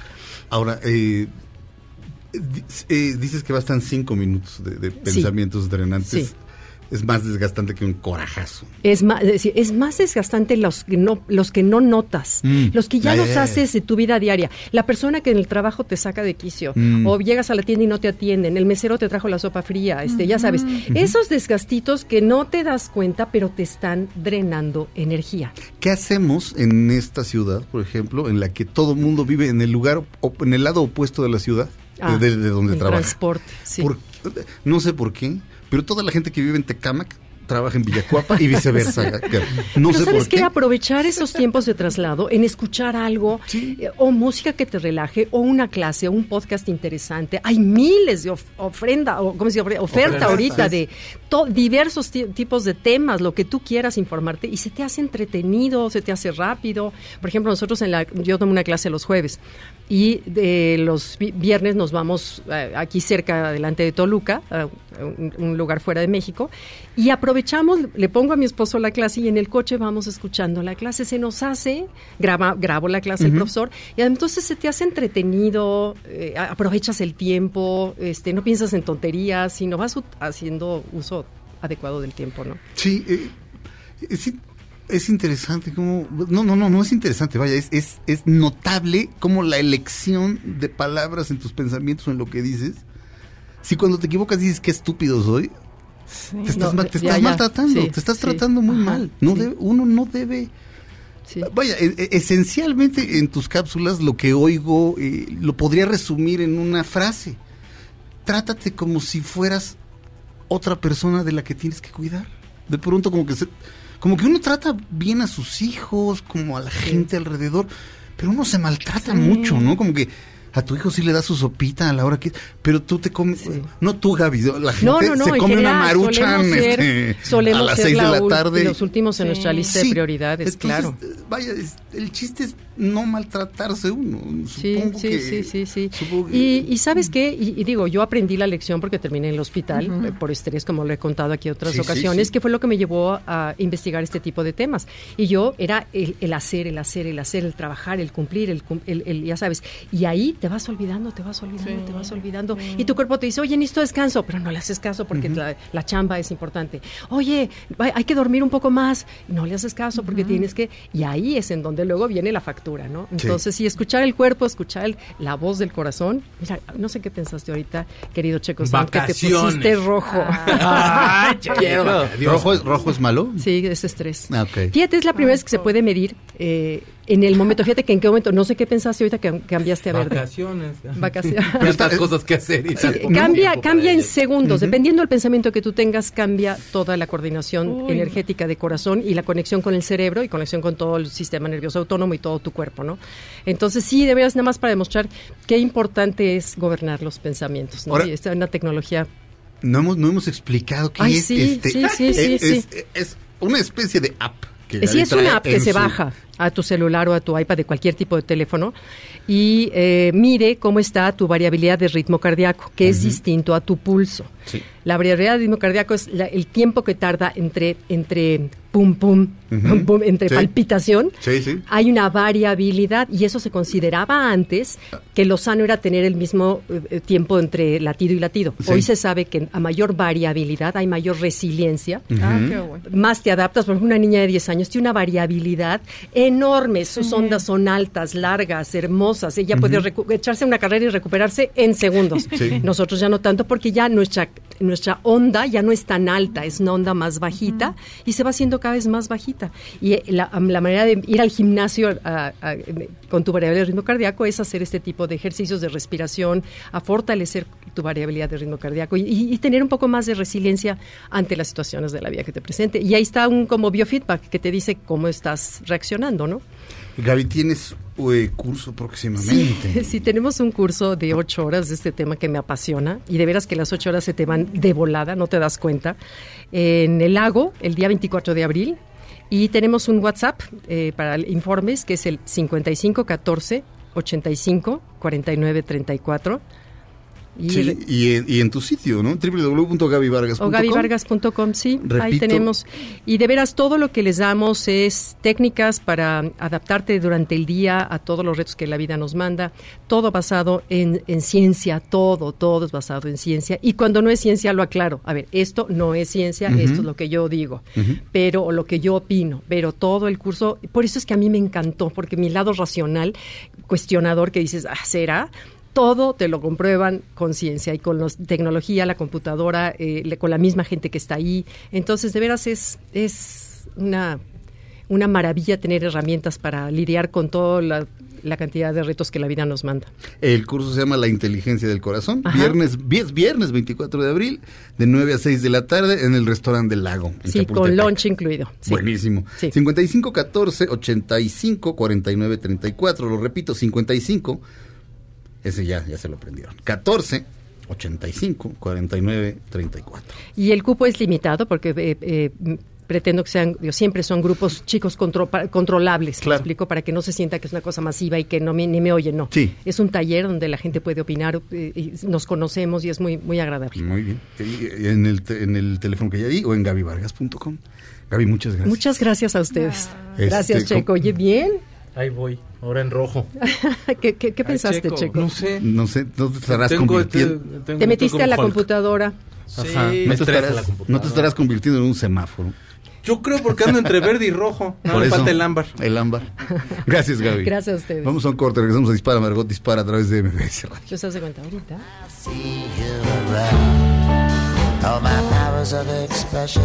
Ahora, eh, eh, dices que bastan cinco minutos de, de pensamientos drenantes. Sí. Es más desgastante que un corajazo. Es más, es, más desgastante los que no, los que no notas, Mm. los que ya los haces de tu vida diaria. La persona que en el trabajo te saca de quicio, Mm. o llegas a la tienda y no te atienden, el mesero te trajo la sopa fría, este, ya sabes, esos desgastitos que no te das cuenta, pero te están drenando energía. ¿Qué hacemos en esta ciudad, por ejemplo, en la que todo mundo vive en el lugar, en el lado opuesto de la ciudad, Ah, de, de donde el trabaja? transporte, sí. Por- no sé por qué, pero toda la gente que vive en Tecámac trabaja en Villacuapa y viceversa. [laughs] No Pero sé ¿sabes por qué? qué. Aprovechar esos tiempos de traslado en escuchar algo Sí. eh, o música que te relaje o una clase o un podcast interesante. Hay miles de of- ofrenda o ¿cómo se llama? oferta ahorita de diversos ti- tipos de temas, lo que tú quieras informarte y se te hace entretenido, se te hace rápido. Por ejemplo, nosotros en la yo tomo una clase los jueves y de los vi- viernes nos vamos eh, aquí cerca delante de Toluca, a un, lugar fuera de México. Y aprovechamos, le pongo a mi esposo la clase y en el coche vamos escuchando la clase, se nos hace, graba, grabo la clase el profesor y entonces se te hace entretenido, eh, aprovechas el tiempo, este, no piensas en tonterías, sino vas haciendo uso adecuado del tiempo, ¿no? Sí, eh, in- es interesante cómo... No, no, no, no es interesante, vaya, es, es, es notable cómo la elección de palabras en tus pensamientos o en lo que dices, si cuando te equivocas dices qué estúpido soy, te estás, No, te ya, estás ya, maltratando, sí, te estás sí. tratando muy Ajá, mal. No debe- uno no debe... Vaya, e- e- esencialmente en tus cápsulas lo que oigo eh, lo podría resumir en una frase. Trátate como si fueras otra persona de la que tienes que cuidar. De pronto como que se- como que uno trata bien a sus hijos, como a la gente alrededor, pero uno se maltrata mucho, ¿no? Como que a tu hijo sí le da su sopita a la hora que pero tú te comes no tú Gaby, la gente No, no, no, se come una maruchan este, a las seis de la tarde. los últimos en nuestra lista de prioridades, Entonces, claro. Vaya, es- el chiste es no maltratarse uno. Sí, Supongo sí, que- sí, sí, sí. supongo que- Y, y sabes qué, y, y digo, yo aprendí la lección porque terminé en el hospital eh, por estrés, como lo he contado aquí otras Sí, ocasiones, sí. que fue lo que me llevó a investigar este tipo de temas. Y yo era el, el hacer, el hacer, el hacer, el trabajar, el cumplir, el, el- el- ya sabes. Y ahí te vas olvidando, te vas olvidando, te vas olvidando. Y tu cuerpo te dice, oye, necesito descanso, pero no le haces caso porque la, la chamba es importante. Oye, hay que dormir un poco más, no le haces caso porque tienes que... Y ahí es en donde luego viene la factura, ¿no? Entonces, sí, escuchar el cuerpo, escuchar el- la voz del corazón. Mira, no sé qué pensaste ahorita, querido Checo, que te Vacaciones. pusiste rojo. Ay, [laughs] quiero. ¿Rojo, es, ¿Rojo es malo? Sí, es estrés. Ah, ok. Fíjate, es la primera vez que se puede medir eh, en el momento. Fíjate que en qué momento, no sé qué pensaste ahorita que cambiaste a verde. Vacaciones. Vacaciones. [laughs] Tantas cosas que hacer. Y Cambia, cambia en segundos. Dependiendo del pensamiento que tú tengas, cambia toda la coordinación energética de corazón y la conexión con el cerebro y conexión con todo el sistema nervioso autónomo y todo tu cuerpo, ¿no? Entonces, sí, de veras, nada más para demostrar qué importante es gobernar los pensamientos, ¿no? Ahora- y esta es una tecnología. No hemos, no hemos explicado qué Ay, es sí, este. sí, sí, sí, es, sí. es- es una especie de app. Que Sí, es una app que se baja a tu celular o a tu iPad de cualquier tipo de teléfono y eh, mire cómo está tu variabilidad de ritmo cardíaco, que es distinto a tu pulso. Sí. La variabilidad de ritmo cardíaco es la- el tiempo que tarda entre, entre pum, pum, pum, entre Sí. palpitación. Sí, sí. Hay una variabilidad y eso se consideraba antes que lo sano era tener el mismo eh, eh, tiempo entre latido y latido. Sí. Hoy se sabe que a mayor variabilidad hay mayor resiliencia Ah, qué bueno. más te adaptas. Por ejemplo, una niña de 10 años tiene una variabilidad enorme. Sus ondas son altas, largas, hermosas. Ella puede recu- echarse una carrera y recuperarse en segundos. [laughs] Sí. Nosotros ya no tanto porque ya nuestra nuestra onda ya no es tan alta, es una onda más bajita y se va haciendo cada vez más bajita. Y eh, la, la manera de ir al gimnasio a- a- con tu variabilidad de ritmo cardíaco es hacer este tipo de ejercicios de respiración, a fortalecer tu variabilidad de ritmo cardíaco y, y- y tener un poco más de resiliencia ante las situaciones de la vida que te presente. Y ahí está un como biofeedback que te dice cómo estás reaccionando, ¿no? Gaby, tienes eh, curso Sí, próximamente. [laughs] sí, tenemos un curso de ocho horas de este tema que me apasiona y de veras que las ocho horas se te van de volada, no te das cuenta. En el lago, el día 24 de abril, y tenemos un WhatsApp eh, para informes que es el 5514 85 49 34. Y Sí, y, en- y en tu sitio, ¿no? www.gabyvargas.com. o gabyvargas.com, sí, ahí tenemos. Y de veras, todo lo que les damos es técnicas para adaptarte durante el día a todos los retos que la vida nos manda, todo basado en, en ciencia, todo, todo es basado en ciencia. Y cuando no es ciencia, lo aclaro. A ver, esto no es ciencia, esto es lo que yo digo, pero o lo que yo opino, pero todo el curso, por eso es que a mí me encantó, porque mi lado racional, cuestionador, que dices, ah, ¿será? Todo te lo comprueban con ciencia y con la tecnología, la computadora, eh, le- con la misma gente que está ahí. Entonces, de veras es, es una, una maravilla tener herramientas para lidiar con toda la, la cantidad de retos que la vida nos manda. El curso se llama La Inteligencia del Corazón. Ajá. Viernes, viernes 24 de abril, de 9 a 6 de la tarde, en el restaurante del lago. en Sí, con lunch incluido. Sí. Buenísimo. Sí. 55 14 85 49 34. Lo repito, 55. Ese ya, ya se lo aprendieron. 14 85 49 34. Y el cupo es limitado porque eh, eh, pretendo que sean, digo, siempre son grupos chicos contro- controlables, Claro. explico, para que no se sienta que es una cosa masiva y que no me, ni me oyen, no. Sí. Es un taller donde la gente puede opinar, eh, y nos conocemos y es muy, muy agradable. Muy bien. Y En el, te- en el teléfono que ya di o en gabyvargas.com. Gaby, muchas gracias. Muchas gracias a ustedes. Este, Gracias, Checo. ¿cómo- Oye, bien. Ahí voy, ahora en rojo. [laughs] ¿Qué, qué- qué pensaste, Checo? No sé. No sé, no te estarás Tengo convirtiendo. tengo- Te metiste a la Hulk. computadora. Sí, Ajá. no, te la estarás, computadora. no te estarás convirtiendo en un semáforo. Yo creo porque ando entre verde y rojo. [laughs] No Por me eso, falta el ámbar. El ámbar. Gracias, Gaby. Gracias a ustedes. Vamos a un corte, regresamos a Dispara, Margot Dispara a través de MBS Radio. Yo se hace cuenta ahorita. see you around. All my powers of expression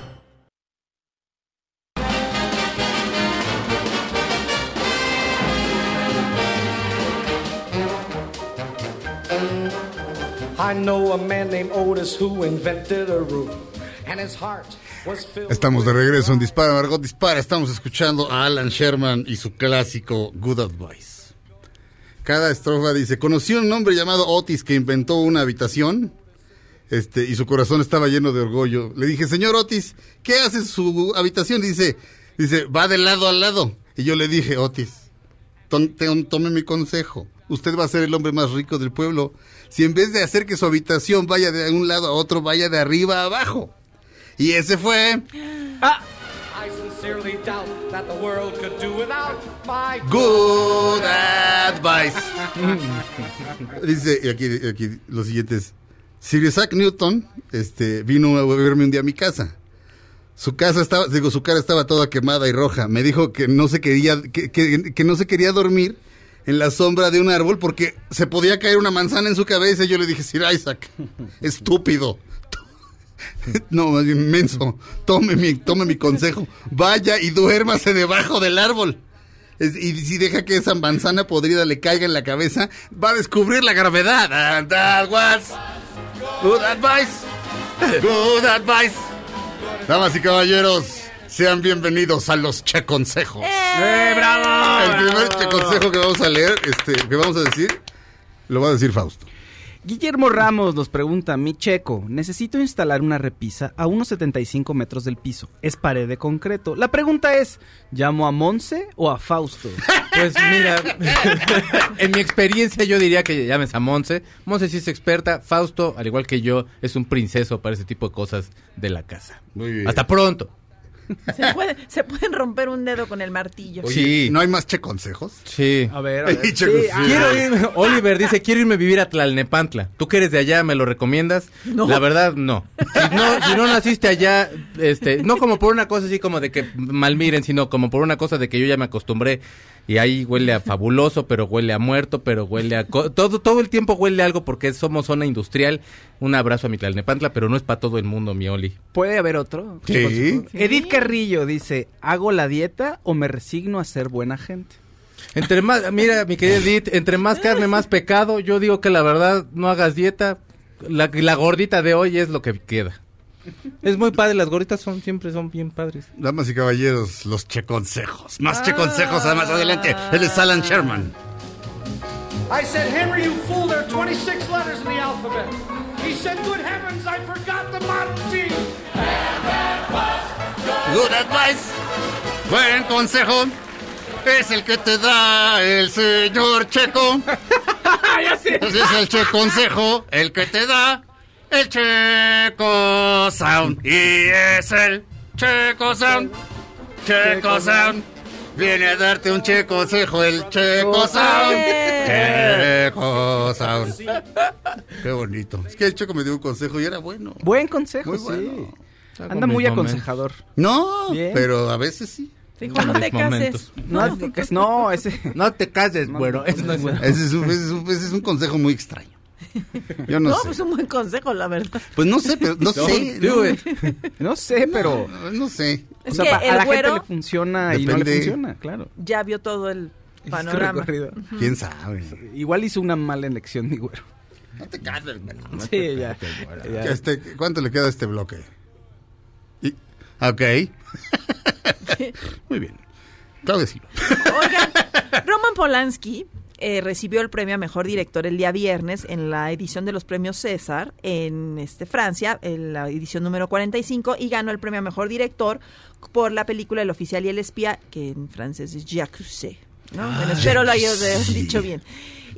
I know a man named Otis who invented a room, and his heart was filled. Estamos de regreso en Dispara, Margot Dispara. Estamos escuchando a Alan Sherman y su clásico Good Advice. Cada estrofa dice, conocí a un hombre llamado Otis que inventó una habitación este, y su corazón estaba lleno de orgullo. Le dije, señor Otis, ¿qué hace en su habitación? Dice, dice, va de lado a lado. Y yo le dije, Otis, tome mi consejo. Usted va a ser el hombre más rico del pueblo. Si en vez de hacer que su habitación vaya de un lado a otro, vaya de arriba a abajo. Y ese fue I sincerely doubt that the world could do without my Good Advice. [laughs] Dice y aquí, aquí los siguientes. Sir Isaac Newton este, vino a verme un día a mi casa. Su casa estaba, digo, su cara estaba toda quemada y roja. Me dijo que no se quería, que, que- que no se quería dormir en la sombra de un árbol porque se podía caer una manzana en su cabeza. Y yo le dije, Sir Isaac, [laughs] estúpido. [laughs] No, más bien menso. Tome mi, tome mi consejo. Vaya y duérmase debajo del árbol. Es- y si deja que esa manzana podrida le caiga en la cabeza, va a descubrir la gravedad. And that was good advice. Good advice. Damas y caballeros, sean bienvenidos a los Che Consejos. ¡Eh, bravo! El primer Che Consejo que vamos a leer, este, que vamos a decir, lo va a decir Fausto. Guillermo Ramos nos pregunta, mi checo, necesito instalar una repisa a unos 75 metros del piso. Es pared de concreto. La pregunta es, ¿llamo a Monse o a Fausto? [laughs] Pues mira, [laughs] en mi experiencia yo diría que llames a Monse. Monse sí es experta. Fausto, al igual que yo, es un princeso para ese tipo de cosas de la casa. Muy bien. Hasta pronto. [laughs] Se, puede- se pueden romper un dedo con el martillo. Oye, ¿No hay más che consejos? Sí. A ver, a [laughs] ver. Sí, Quiero irme, Oliver dice, quiero irme a vivir a Tlalnepantla. ¿Tú que eres de allá, me lo recomiendas? No. La verdad, no. Si no, si no naciste allá, este, no como por una cosa así como de que mal miren, sino como por una cosa de que yo ya me acostumbré y ahí huele a fabuloso, pero huele a muerto, pero huele a... co- todo, todo el tiempo huele a algo porque somos zona industrial. Un abrazo a mi Tlalnepantla, pero no es para todo el mundo, mi Oli. ¿Puede haber otro? Sí. Edith Carrillo dice, ¿hago la dieta o me resigno a ser buena gente? Entre más, mira, mi querida Edith, entre más carne, más pecado. Yo digo que la verdad, no hagas dieta. La, la gordita de hoy es lo que queda. Es muy padre, las gorditas son siempre son bien padres. Damas y caballeros, los che consejos. Más che consejos, además adelante. Él es Alan Sherman. I said, Henry, you fool, there are 26 letters in the alphabet. He said, good heavens, I forgot the Model T. Good advice. Buen consejo. Es el que te da el señor Checo. [laughs] Ese es el che consejo, el que te da el Checo Sound. Y es el Checo Sound. Checo Sound. Viene a darte un che consejo, el Checo Sound. Checo Sound. Qué bonito. Es que el Checo me dio un consejo y era bueno. Buen consejo, Muy sí. bueno. Anda muy aconsejador. No, Bien. pero a veces sí. Dijo, no te cases. No, no, ese... No te cases, bueno, eso no es bueno. Ese es un, ese es un- ese es un consejo muy extraño. [laughs] Yo no, No, sé. pues un buen consejo, la verdad. Pues no sé, pero no sé. no, sé, pero... no, no sé. Es o sea, que pa- a el la güero- gente le funciona y no le funciona, claro. Ya vio todo el panorama. ¿Quién sabe? Igual hizo una mala elección, mi güero. No te cases. Sí, ya. ya. Este, ¿Cuánto le queda a este bloque? Y- ok. [laughs] Muy bien. Claudia Silva. Oigan, Roman Polanski eh, recibió el premio a mejor director el día viernes en la edición de los premios César en este Francia, en la edición número 45, y ganó el premio a mejor director por la película El oficial y el espía, que en francés es Jacuzzi. ¿no? bueno, espero lo haya dicho bien.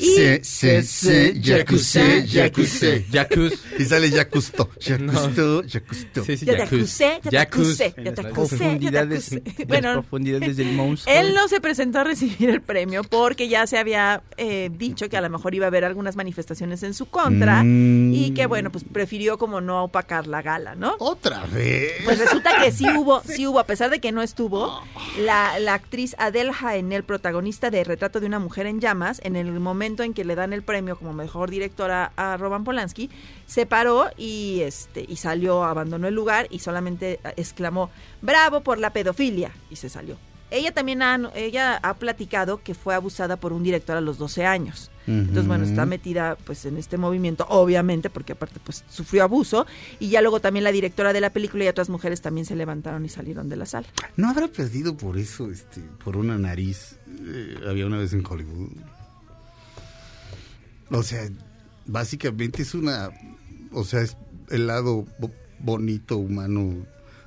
Y Se, se, se, jacuzzi, jacuzzi. Jacuz. Y sale Jacusto. Jacusto, Jacusto. Sí, sí, ya te acusé, ya te acusé, ya te acusé, ya te profundidades, acusé. Bueno, profundidades del monstruo. Él no se presentó a recibir el premio porque ya se había eh, dicho que a lo mejor iba a haber algunas manifestaciones en su contra Mm. y que bueno, pues prefirió como no opacar la gala, ¿no? Otra vez. Pues resulta que sí [laughs] hubo, sí hubo, a pesar de que no estuvo, la, la actriz Adele Haenel, protagonista de Retrato de una mujer en llamas, en el momento en que le dan el premio como mejor directora a Roman Polanski, se paró y este y salió, abandonó el lugar y solamente exclamó "Bravo por la pedofilia" y se salió. Ella también ha, ella ha platicado que fue abusada por un director a los 12 años. Entonces, bueno, está metida pues en este movimiento, obviamente, porque aparte pues sufrió abuso. Y ya luego también la directora de la película y otras mujeres también se levantaron y salieron de la sala. ¿No habrá perdido por eso, este, por una nariz? Eh, había una vez en Hollywood. O sea, básicamente es una, o sea, es el lado bo- bonito, humano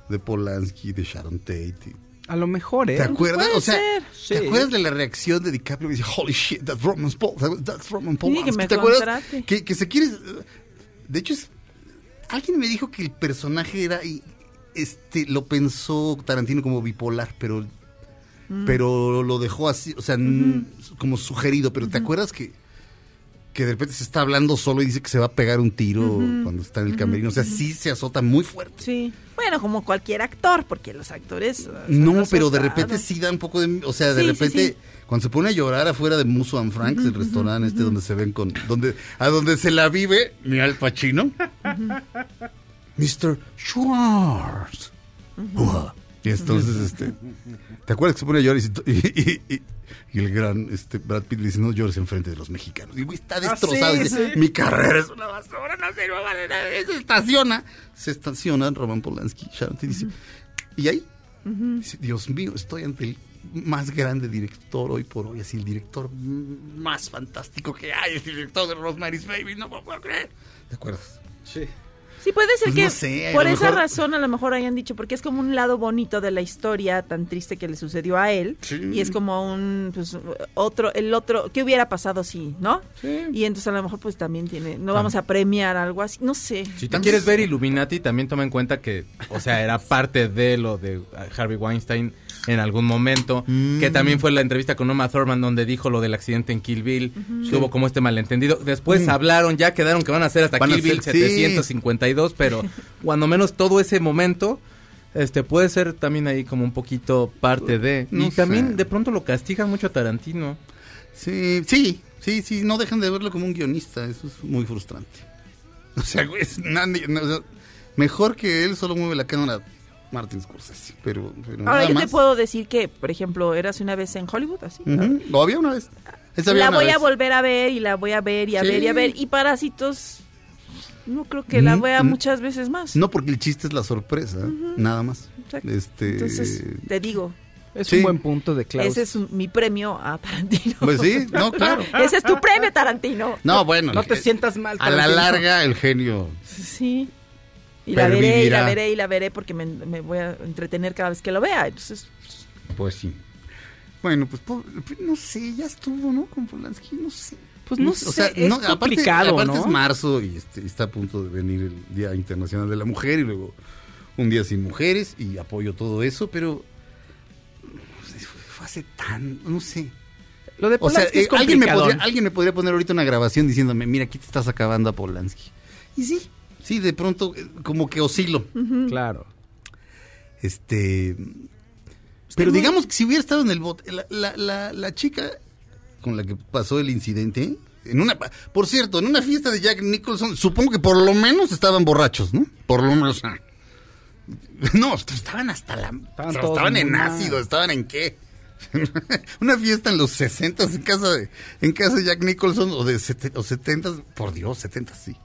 de Polanski, de Sharon Tate. A lo mejor, ¿eh? ¿Te acuerdas? puede O sea, ser. ¿te acuerdas de la reacción de DiCaprio? Dice, holy shit, that's Roman Polanski. That's Roman Sí, que me ¿Te acuerdas? Que, que se quiere... De hecho, es- alguien me dijo que el personaje era... y, Este, lo pensó Tarantino como bipolar, pero... Mm. Pero lo dejó así, o sea, como sugerido. Pero ¿te acuerdas que, que de repente se está hablando solo y dice que se va a pegar un tiro cuando está en el camerino? O sea, sí se azota muy fuerte. Sí. Bueno, como cualquier actor, porque los actores... No, pero de repente sí da un poco de... O sea, de Sí, sí, repente, sí. cuando se pone a llorar afuera de Muso and Franks, el restaurante este donde se ven con... donde A donde se la vive mi Al Pacino. Mr. Schwartz. Y entonces, este... ¿Te acuerdas que se pone a llorar y, [laughs] y- y- y- y el gran este, Brad Pitt le dice, no llores enfrente de los mexicanos? Y güey, está destrozado. sí, dice, sí. mi carrera es una basura, no sirve para nada. Se estaciona. Se estaciona Roman Polanski. Sharon Tate dice... Y ahí Dice, Dios mío, estoy ante el más grande director hoy por hoy, así el director más fantástico que hay, el director de Rosemary's Baby, no me lo puedo creer. ¿Te acuerdas? Sí. Sí, puede ser Pues que no sé, por esa mejor- razón a lo mejor hayan dicho, porque es como un lado bonito de la historia tan triste que le sucedió a él. Sí. Y es como un, pues, otro, el otro, ¿qué hubiera pasado si, no? Y entonces a lo mejor pues también tiene, no vamos a premiar algo así, no sé. Si te quieres ver Illuminati, también toma en cuenta que, o sea, era parte de lo de Harvey Weinstein en algún momento, Mm. que también fue la entrevista con Uma Thurman donde dijo lo del accidente en Kill Bill, que hubo como este malentendido. Después Mm. hablaron, ya quedaron que van a hacer hasta Van Kill Bill sí. 752, pero [laughs] cuando menos todo ese momento este puede ser también ahí como un poquito parte de No y también sé. de pronto lo castigan mucho a Tarantino. Sí, sí, sí, sí, no dejan de verlo como un guionista, eso es muy frustrante. [laughs] O sea, güey, es nadie- no, o sea, mejor que él solo mueve la cámara Martin Scorsese, pero, pero Ahora nada yo te más. puedo decir que, por ejemplo, eras una vez en Hollywood, así. Ujú, Lo había una vez. Esa había La una voy a volver a ver y la voy a ver y a Sí. ver y a ver. Y Parásitos, no creo que la vea mm. muchas veces más. No, porque el chiste es la sorpresa, nada más. Exacto. Este, Entonces, te digo, Es Sí. un buen punto de Klaus. ese es un- mi premio a Tarantino. Pues sí, no, claro. [laughs] ese es tu premio, Tarantino. No, bueno. No te eh, sientas mal. A la larga, el genio. Sí. Y la veré, y la veré, y la veré porque me, me voy a entretener cada vez que lo vea. Entonces, Pues sí. Bueno, pues no sé, ya estuvo, ¿no? Con Polanski, no sé. Pues no o sé, sea, es no, complicado, aparte ¿no? es marzo y este, está a punto de venir el Día Internacional de la Mujer y luego un día sin mujeres y apoyo todo eso, pero no sé, fue, hace tan, no sé. Lo de O sea, Polanski es eh, alguien, me podría, alguien me podría poner ahorita una grabación diciéndome, mira, aquí te estás acabando a Polanski. Y sí, sí, de pronto eh, como que oscilo. Claro. Este. Pero digamos que si hubiera estado en el bote, la, la, la, la chica con la que pasó el incidente, en una, por cierto, en una fiesta de Jack Nicholson, supongo que por lo menos estaban borrachos, ¿no? Por lo menos. [laughs] No, estaban hasta la. Estaban en ácido, estaban en qué. [laughs] una fiesta en los 60 en casa de en casa de Jack Nicholson o de sete- o 70 por Dios, 70 sí.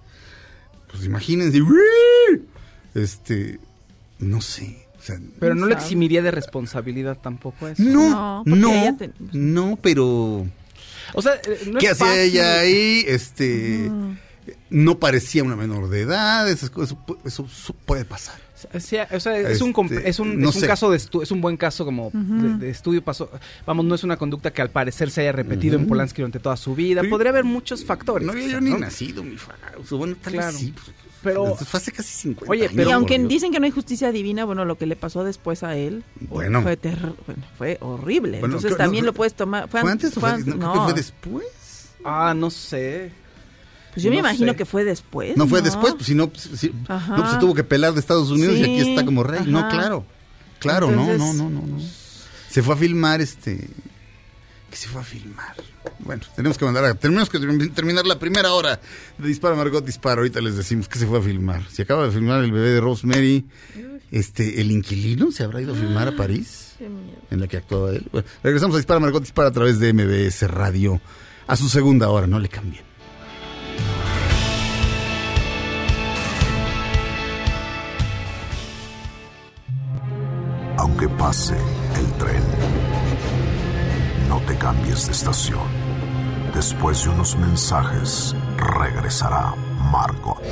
Pues imagínense. ¡uy! Este no sé, o sea, Pero no le eximiría de responsabilidad tampoco eso. no, No, te- no, pero O sea, eh, no ¿qué hacía ella ahí? Este, no parecía una menor de edad, esas cosas, pu- eso, su- puede pasar. Sea, o sea, es, un, Este, es un, no es un caso de estu- es un buen caso como de, de estudio pasó. Vamos, no es una conducta que al parecer se haya repetido en Polanski durante toda su vida. Sí. Podría haber muchos factores. No había yo ni ¿no? nacido, mi fa. o sea, bueno, tal Claro. vez sí. pues, Pero- entonces fue hace casi 50 Oye, años, pero- y aunque dicen que no hay justicia divina, bueno, lo que le pasó después a él Bueno. fue, ter- bueno, fue horrible. Bueno, Entonces creo- también no, lo puedes tomar. ¿Fue an- antes o fue, no, creo que fue después? Ah, no sé. Pues yo me no imagino sé. que fue después. No fue después, pues si no, pues, si- Ajá. no, pues se tuvo que pelar de Estados Unidos y aquí está como rey. No, claro. Claro, Entonces- no, no, no, no, no. Se fue a filmar este. ¿Qué se fue a filmar? Bueno, tenemos que mandar a, tenemos que term- terminar la primera hora de Dispara Margot Dispara. Ahorita les decimos que se fue a filmar. Se acaba de filmar el bebé de Rosemary. Este, el inquilino se habrá ido a filmar a París. Qué miedo. en la que actuaba él. Bueno, regresamos a Dispara Margot Dispara a través de MBS Radio a su segunda hora, no le cambien. Aunque pase el tren, no te cambies de estación. Después de unos mensajes, regresará Margot.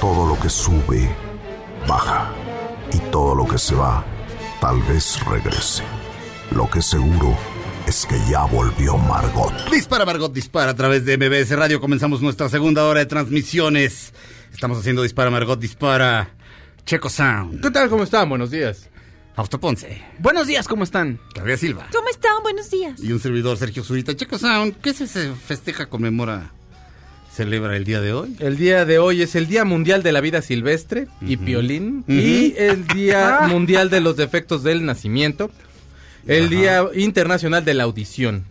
Todo lo que sube, baja. Y todo lo que se va, tal vez regrese. Lo que seguro es que ya volvió Margot. Dispara Margot Dispara a través de MBS Radio. Comenzamos nuestra segunda hora de transmisiones. Estamos haciendo Dispara Margot Dispara. Checo Sound. ¿Qué tal? ¿Cómo están? Buenos días. Fausto Ponce. Buenos días, ¿cómo están? Claudia Silva. ¿Cómo están? Buenos días. Y un servidor, Sergio Zurita. Checo Sound. ¿Qué se festeja, conmemora, celebra el día de hoy? El día de hoy es el Día Mundial de la Vida Silvestre y Piolín. Ujú. Y el Día Mundial de los Defectos del Nacimiento. El Ajá. Día Internacional de la Audición.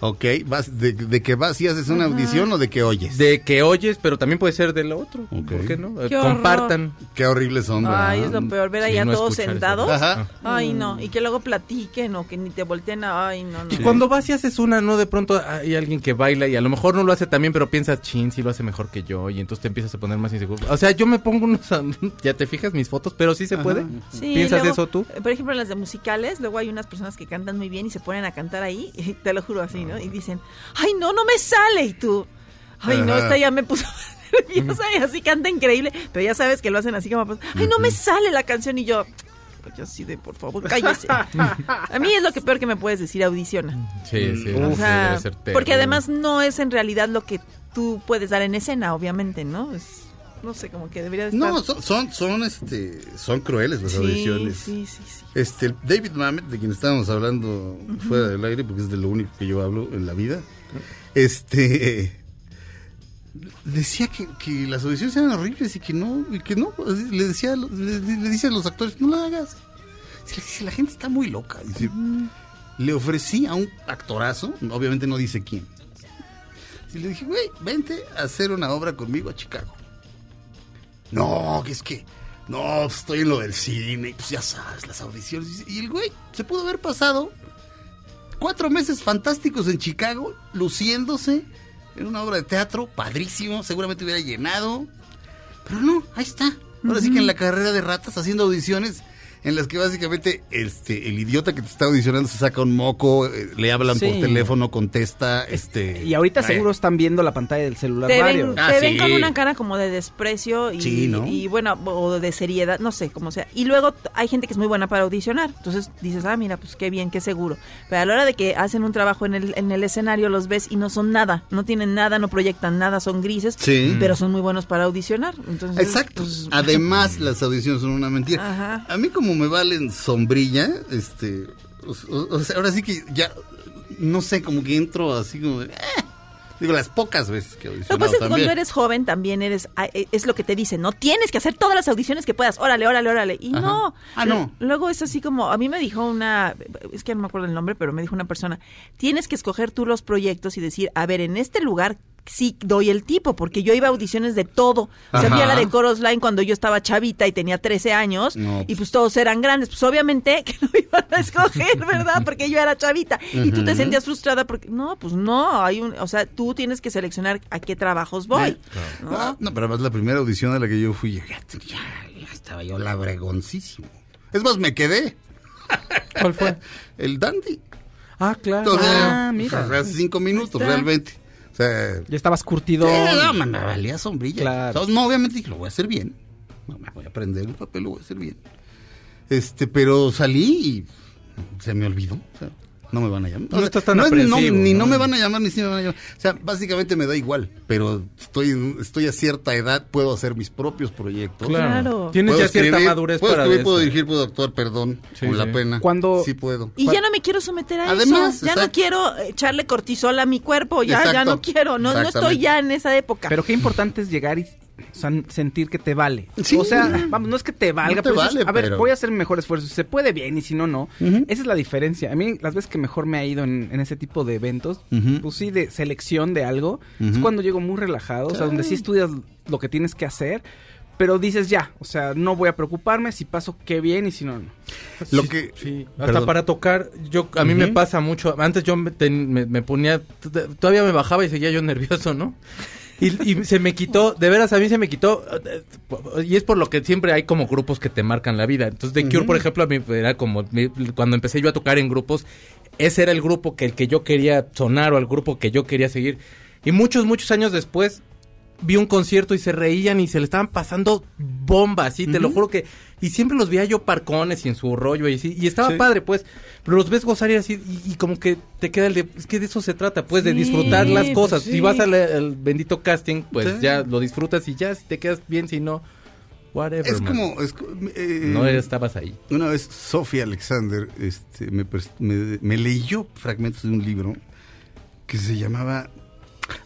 Ok, vas, de, de que vas y haces una audición o de que oyes? De que oyes, pero también puede ser de lo otro. Ok. ¿Por qué no? Qué horror. Compartan. Qué horribles son. Ay, ¿verdad? es lo peor, ver Sí, allá no todos sentados. Ajá. Ay, no. Y que luego platiquen o que ni te volteen a... Ay, no, no. Y cuando vas y haces una, ¿no? De pronto hay alguien que baila y a lo mejor no lo hace tan bien, pero piensas, chin, sí lo hace mejor que yo. Y entonces te empiezas a poner más inseguro. O sea, yo me pongo unos... [laughs] ya te fijas mis fotos, pero sí se puede. Sí, ¿Piensas luego, eso tú? Por ejemplo, en las de musicales, luego hay unas personas que cantan muy bien y se ponen a cantar ahí, [laughs] te lo juro así, ¿no? Y dicen, ay, no, no me sale. Y tú, Ay, no, esta ya me puso [laughs] nerviosa y así canta increíble. Pero ya sabes que lo hacen así como, pues, ay, no me sale la canción y yo, pues yo así de, por favor, cállese. [laughs] A mí es lo que peor que me puedes decir, audiciona. Sí, sí. O sí, sea, porque además no es en realidad lo que tú puedes dar en escena, obviamente, ¿no? Es, no sé, como que debería de estar... No, son, son, son, este, son crueles las Sí, audiciones. sí, sí, sí. Este, David Mamet, de quien estábamos hablando fuera del aire, porque es de lo único que yo hablo en la vida, este decía que, que las audiciones eran horribles y que no, y que no, le decía, le, le dice a los actores, no lo hagas. Si la, la gente está muy loca. Dice, Le ofrecí a un actorazo, obviamente no dice quién. Y le dije, güey, vente a hacer una obra conmigo a Chicago. No, que es que, no, estoy en lo del cine, pues ya sabes, las audiciones. Y el güey se pudo haber pasado cuatro meses fantásticos en Chicago, luciéndose en una obra de teatro, padrísimo, seguramente hubiera llenado. Pero no, ahí está. Ahora sí que en la carrera de ratas haciendo audiciones en las que básicamente este el idiota que te está audicionando se saca un moco, eh, le hablan por teléfono, contesta, este Y ahorita eh, seguro están viendo la pantalla del celular Te ven, Ah, te ven sí. con una cara como de desprecio y, Sí, ¿no? y bueno, o de seriedad, no sé, como sea. Y luego hay gente que es muy buena para audicionar. Entonces dices, ah, mira, pues qué bien, qué seguro. Pero a la hora de que hacen un trabajo en el, en el escenario, los ves y no son nada. No tienen nada, no proyectan nada, son grises. Sí. Pero son muy buenos para audicionar. Entonces, Exacto. pues, Además, [laughs] las audiciones son una mentira. Ajá. A mí como me valen sombrilla, este, o, sea, ahora sí que ya, no sé, como que entro así como de, eh. Digo, las pocas veces que he Lo que audicionado pasa es que cuando eres joven también eres, eh, es lo que te dicen, no tienes que hacer todas las audiciones que puedas, órale, órale, órale. Y Ajá. no. Ah, no. Luego es así como, a mí me dijo una, es que no me acuerdo el nombre, pero me dijo una persona, tienes que escoger tú los proyectos y decir, a ver, en este lugar sí doy el tipo, porque yo iba a audiciones de todo. O sea, fui a la de Coros Line cuando yo estaba chavita y tenía 13 años, No, y pues. pues todos eran grandes. Pues obviamente [laughs] que no iban a escoger, [laughs] ¿verdad? Porque yo era chavita. Y tú te sentías frustrada porque, no, pues no, hay un, o sea, tú tienes que seleccionar a qué trabajos voy. ¿no? Ah, no, pero además la primera audición a la que yo fui, ya, ya, ya estaba yo labregoncísimo. Es más, me quedé. ¿Cuál fue? [laughs] El dandy. Ah, claro. Entonces, Ah, mira. fue hace cinco minutos realmente. Sea, Ya estabas curtido. Sí, no, me, me valía sombrilla. Claro. O sea, no, obviamente dije, lo voy a hacer bien. No, me voy a aprender el papel, lo voy a hacer bien. Este, pero salí y se me olvidó. O sea, no me van a llamar. No O sea, estás tan es ni no- aprensivo, ni no ¿no? me van a llamar, ni si me van a llamar. O sea, básicamente me da igual. Pero estoy, estoy a cierta edad, puedo hacer mis propios proyectos. Claro. Tienes Puedo ya cierta madurez puedo para escribir, puedo dirigir, puedo actuar, perdón, Sí, con la sí. pena. Cuando- Sí puedo. Y ya no me quiero someter a Además, eso. Ya no quiero echarle cortisol a mi cuerpo. Ya, ya no quiero. No, no estoy ya en esa época. Pero qué importante es llegar y sentir que te vale. Sí. O sea, vamos, no es que te valga, No te pero vale, a ver, pero- voy a hacer mi mejor esfuerzo. Si se puede bien y si no, no. Esa es la diferencia. A mí, las veces que mejor me ha ido en, en ese tipo de eventos, Ujú. pues sí, de selección de algo, es cuando llego muy relajado, o sea, donde sí estudias lo que tienes que hacer, pero dices ya, o sea, no voy a preocuparme si paso qué bien y si no, no. Lo Sí, que- sí. Hasta Perdón. para tocar, yo a mí me pasa mucho. Antes yo me, ten- me- me ponía, todavía me bajaba y seguía yo nervioso, ¿no? Y, y se me quitó, de veras a mí se me quitó, y es por lo que siempre hay como grupos que te marcan la vida. Entonces, The Cure, por ejemplo, a mí era como, cuando empecé yo a tocar en grupos, ese era el grupo que el que yo quería sonar o el grupo que yo quería seguir. Y muchos, muchos años después, vi un concierto y se reían y se le estaban pasando bombas, sí, te lo juro que... Y siempre los veía yo parcones y en su rollo y así, y estaba Sí. padre, pues, pero los ves gozar y así, y, y como que te queda el de... Es que de eso se trata, pues, de disfrutar las pues cosas. sí. Si vas al, al bendito casting, pues Sí. ya lo disfrutas y ya, si te quedas bien, si no, whatever, Es man. como... es eh, No estabas ahí. Una vez Sofía Alexander este, me, me- me leyó fragmentos de un libro que se llamaba...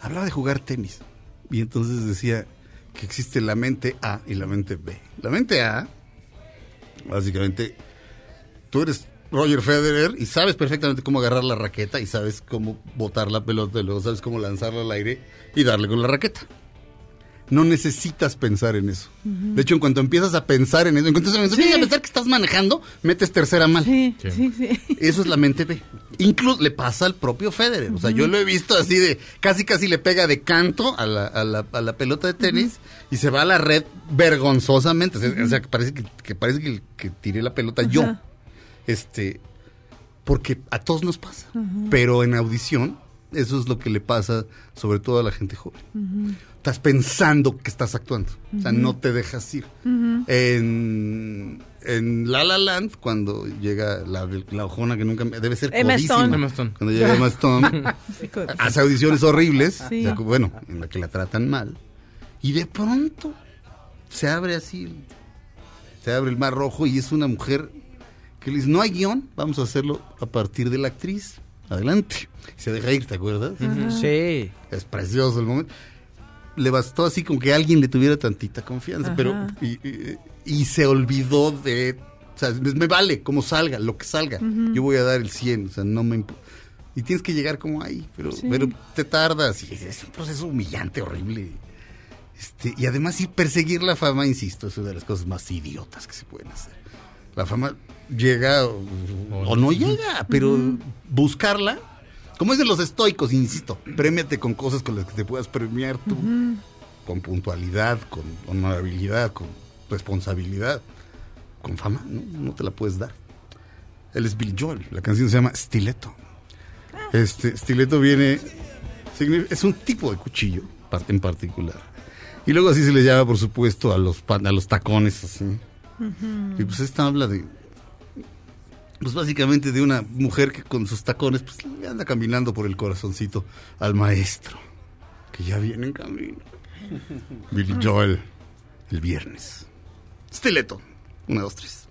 Hablaba de jugar tenis. Y entonces decía que existe la mente A y la mente B. La mente A, básicamente, tú eres Roger Federer y sabes perfectamente cómo agarrar la raqueta y sabes cómo botar la pelota y luego sabes cómo lanzarla al aire y darle con la raqueta. No necesitas pensar en eso. De hecho, en cuanto empiezas a pensar en eso, en cuanto empiezas a pensar que estás manejando, metes tercera mal. Sí, Sí. sí, sí. Eso es la mente B. Incluso le pasa al propio Federer. O sea, yo lo he visto así de casi casi le pega de canto a la, a la, a la pelota de tenis y se va a la red vergonzosamente. O sea, o sea, que parece que, que parece que, que tiré la pelota yo. Este, porque a todos nos pasa. Pero en audición Eso es lo que le pasa sobre todo a la gente joven. Estás pensando que estás actuando. O sea, no te dejas ir. En, en La La Land, cuando llega la, la ojona que nunca... Debe ser Emma codísima. Stone. Emma Stone. Cuando llega Emma Stone, [laughs] hace audiciones horribles. Sí. bueno, en la que la tratan mal. Y de pronto se abre así, se abre el mar rojo y es una mujer que le dice, no hay guion, vamos a hacerlo a partir de la actriz. Adelante. Y se deja ir, ¿te acuerdas? Sí. Es precioso el momento. Le bastó así como que alguien le tuviera tantita confianza, pero y, y- y se olvidó de, o sea, me me vale como salga, lo que salga. Yo voy a dar el 100, o sea, no me y tienes que llegar como ahí, pero pero te tardas y es, es un proceso humillante, horrible. Este, y además, y perseguir la fama, insisto, es una de las cosas más idiotas que se pueden hacer. La fama llega o, o no llega, pero buscarla, como de los estoicos, insisto, premiate con cosas con las que te puedas premiar tú, con puntualidad, con honorabilidad, con responsabilidad. Con fama, no, no te la puedes dar. Él es Billy Joel, la canción se llama Stiletto. Este, stiletto viene, es un tipo de cuchillo en particular. Y luego así se le llama, por supuesto, a los, a los tacones, así. Y pues esta habla de, pues básicamente de una mujer que con sus tacones, pues le anda caminando por el corazoncito al maestro, que ya viene en camino. [laughs] Billy Joel, el viernes. Stiletto, una, dos, tres.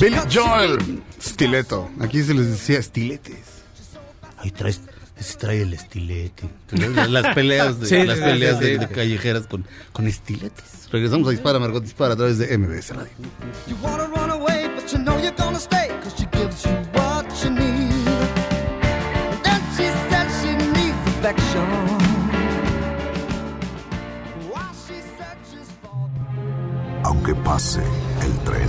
Billy Joel, feet. stileto. Aquí se les decía estiletes. Ahí traes, se trae el estilete. Las peleas de, Sí, las sí, peleas sí, de, sí. de callejeras con, con estiletes. Regresamos a Dispara, Margot Dispara a través de MBS Radio. You wanna run away, but you know you're gonna stay, cause she gives you what you need. And then she says she needs affection. While she searches for Aunque pase el tren,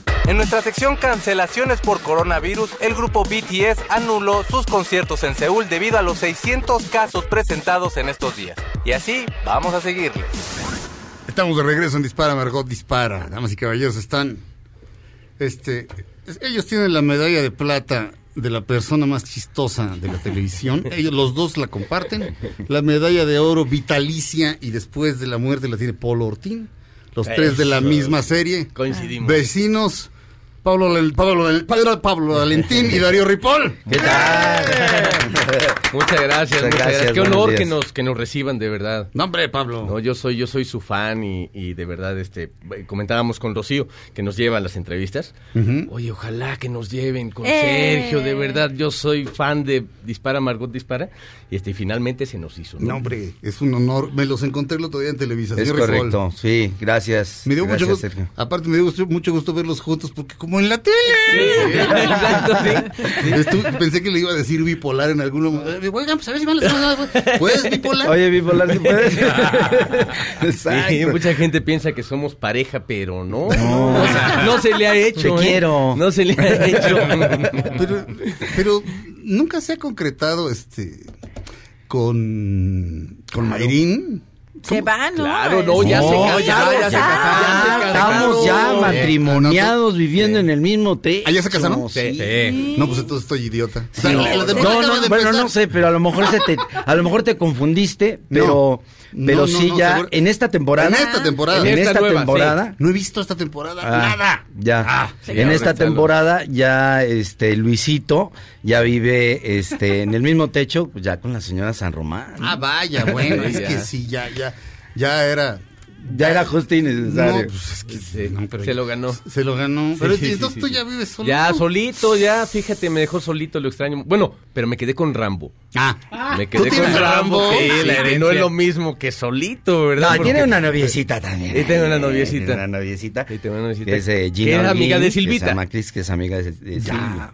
En nuestra sección cancelaciones por coronavirus, el grupo BTS anuló sus conciertos en Seúl debido a los 600 casos presentados en estos días. Y así vamos a seguirles. Estamos de regreso en Dispara, Margot Dispara. Damas y caballeros, están. Este. es- Ellos tienen la medalla de plata de la persona más chistosa de la televisión. [laughs] Ellos los dos la comparten. La medalla de oro vitalicia y después de la muerte la tiene Polo Ortín. Los tres de la misma serie. Coincidimos. Vecinos. Pablo, Val- Pablo, Pablo, Pablo Valentín y Darío Ripoll. ¿Qué tal? [laughs] muchas gracias, muchas gracias. Qué honor que nos que nos reciban de verdad. No, hombre, Pablo. No, yo soy yo soy su fan y, y de verdad este comentábamos con Rocío que nos lleva a las entrevistas. Oye, ojalá que nos lleven con Eh. Sergio, de verdad yo soy fan de Dispara Margot Dispara y este finalmente se nos hizo. No, hombre, es un honor. Me los encontré el otro día en Televisa. Es señor Ripoll. correcto, sí, gracias. Me dio mucho gusto. Sergio. Aparte, me dio mucho gusto verlos juntos porque como como en la tele. exacto, sí. [laughs] Estu- pensé que le iba a decir bipolar en algún momento. Eh, Oigan, pues a ver si van las ¿Puedes bipolar? Oye, bipolar, ¿sí puedes? [laughs] Exacto. Sí, mucha gente piensa que somos pareja, pero no. No, no se le ha hecho. Te ¿eh? quiero. No se le ha hecho. [laughs] pero, pero nunca se ha concretado este con, con Mayrín. Se van, ¿no? Claro, no, ya se No, casaron. ya, ya se casaron. Estamos ya Eh, matrimoniados viviendo en el mismo techo. ¿Ah, ya se casaron? Sí. No, pues entonces estoy idiota. O Sí. la- la No, no, bueno, no sé, pero a lo mejor se te, a lo mejor te confundiste, pero, No, pero no, sí no, ya seguro. en esta temporada, En esta temporada. en En esta, esta nueva, temporada, No he visto esta temporada ah, nada. ya, Ah, en esta temporada ya, este, Luisito ya vive, este, en el mismo techo, pues ya con la señora San Román. Ah, vaya, bueno, es que sí, ya, ya, ya era. Ya era justo y necesario. No, pues es que Sí, no, pero se lo ganó. Se lo ganó. Pero sí, entonces sí, tú sí. ya vives solo. Ya solito, ya, fíjate, me dejó solito, lo extraño. Bueno, pero me quedé con Rambo. Ah, Me ¿Tú quedé con Rambo. Rambo? Sí, Sí, la que que no es lo mismo que solito, ¿verdad? No, Porque- tiene una noviecita también. Y tengo una noviecita. Tiene una noviecita. Sí, tengo una noviecita. Que es eh, Gina Que es amiga de que Silvita. Cris, que es amiga de, de Silvia.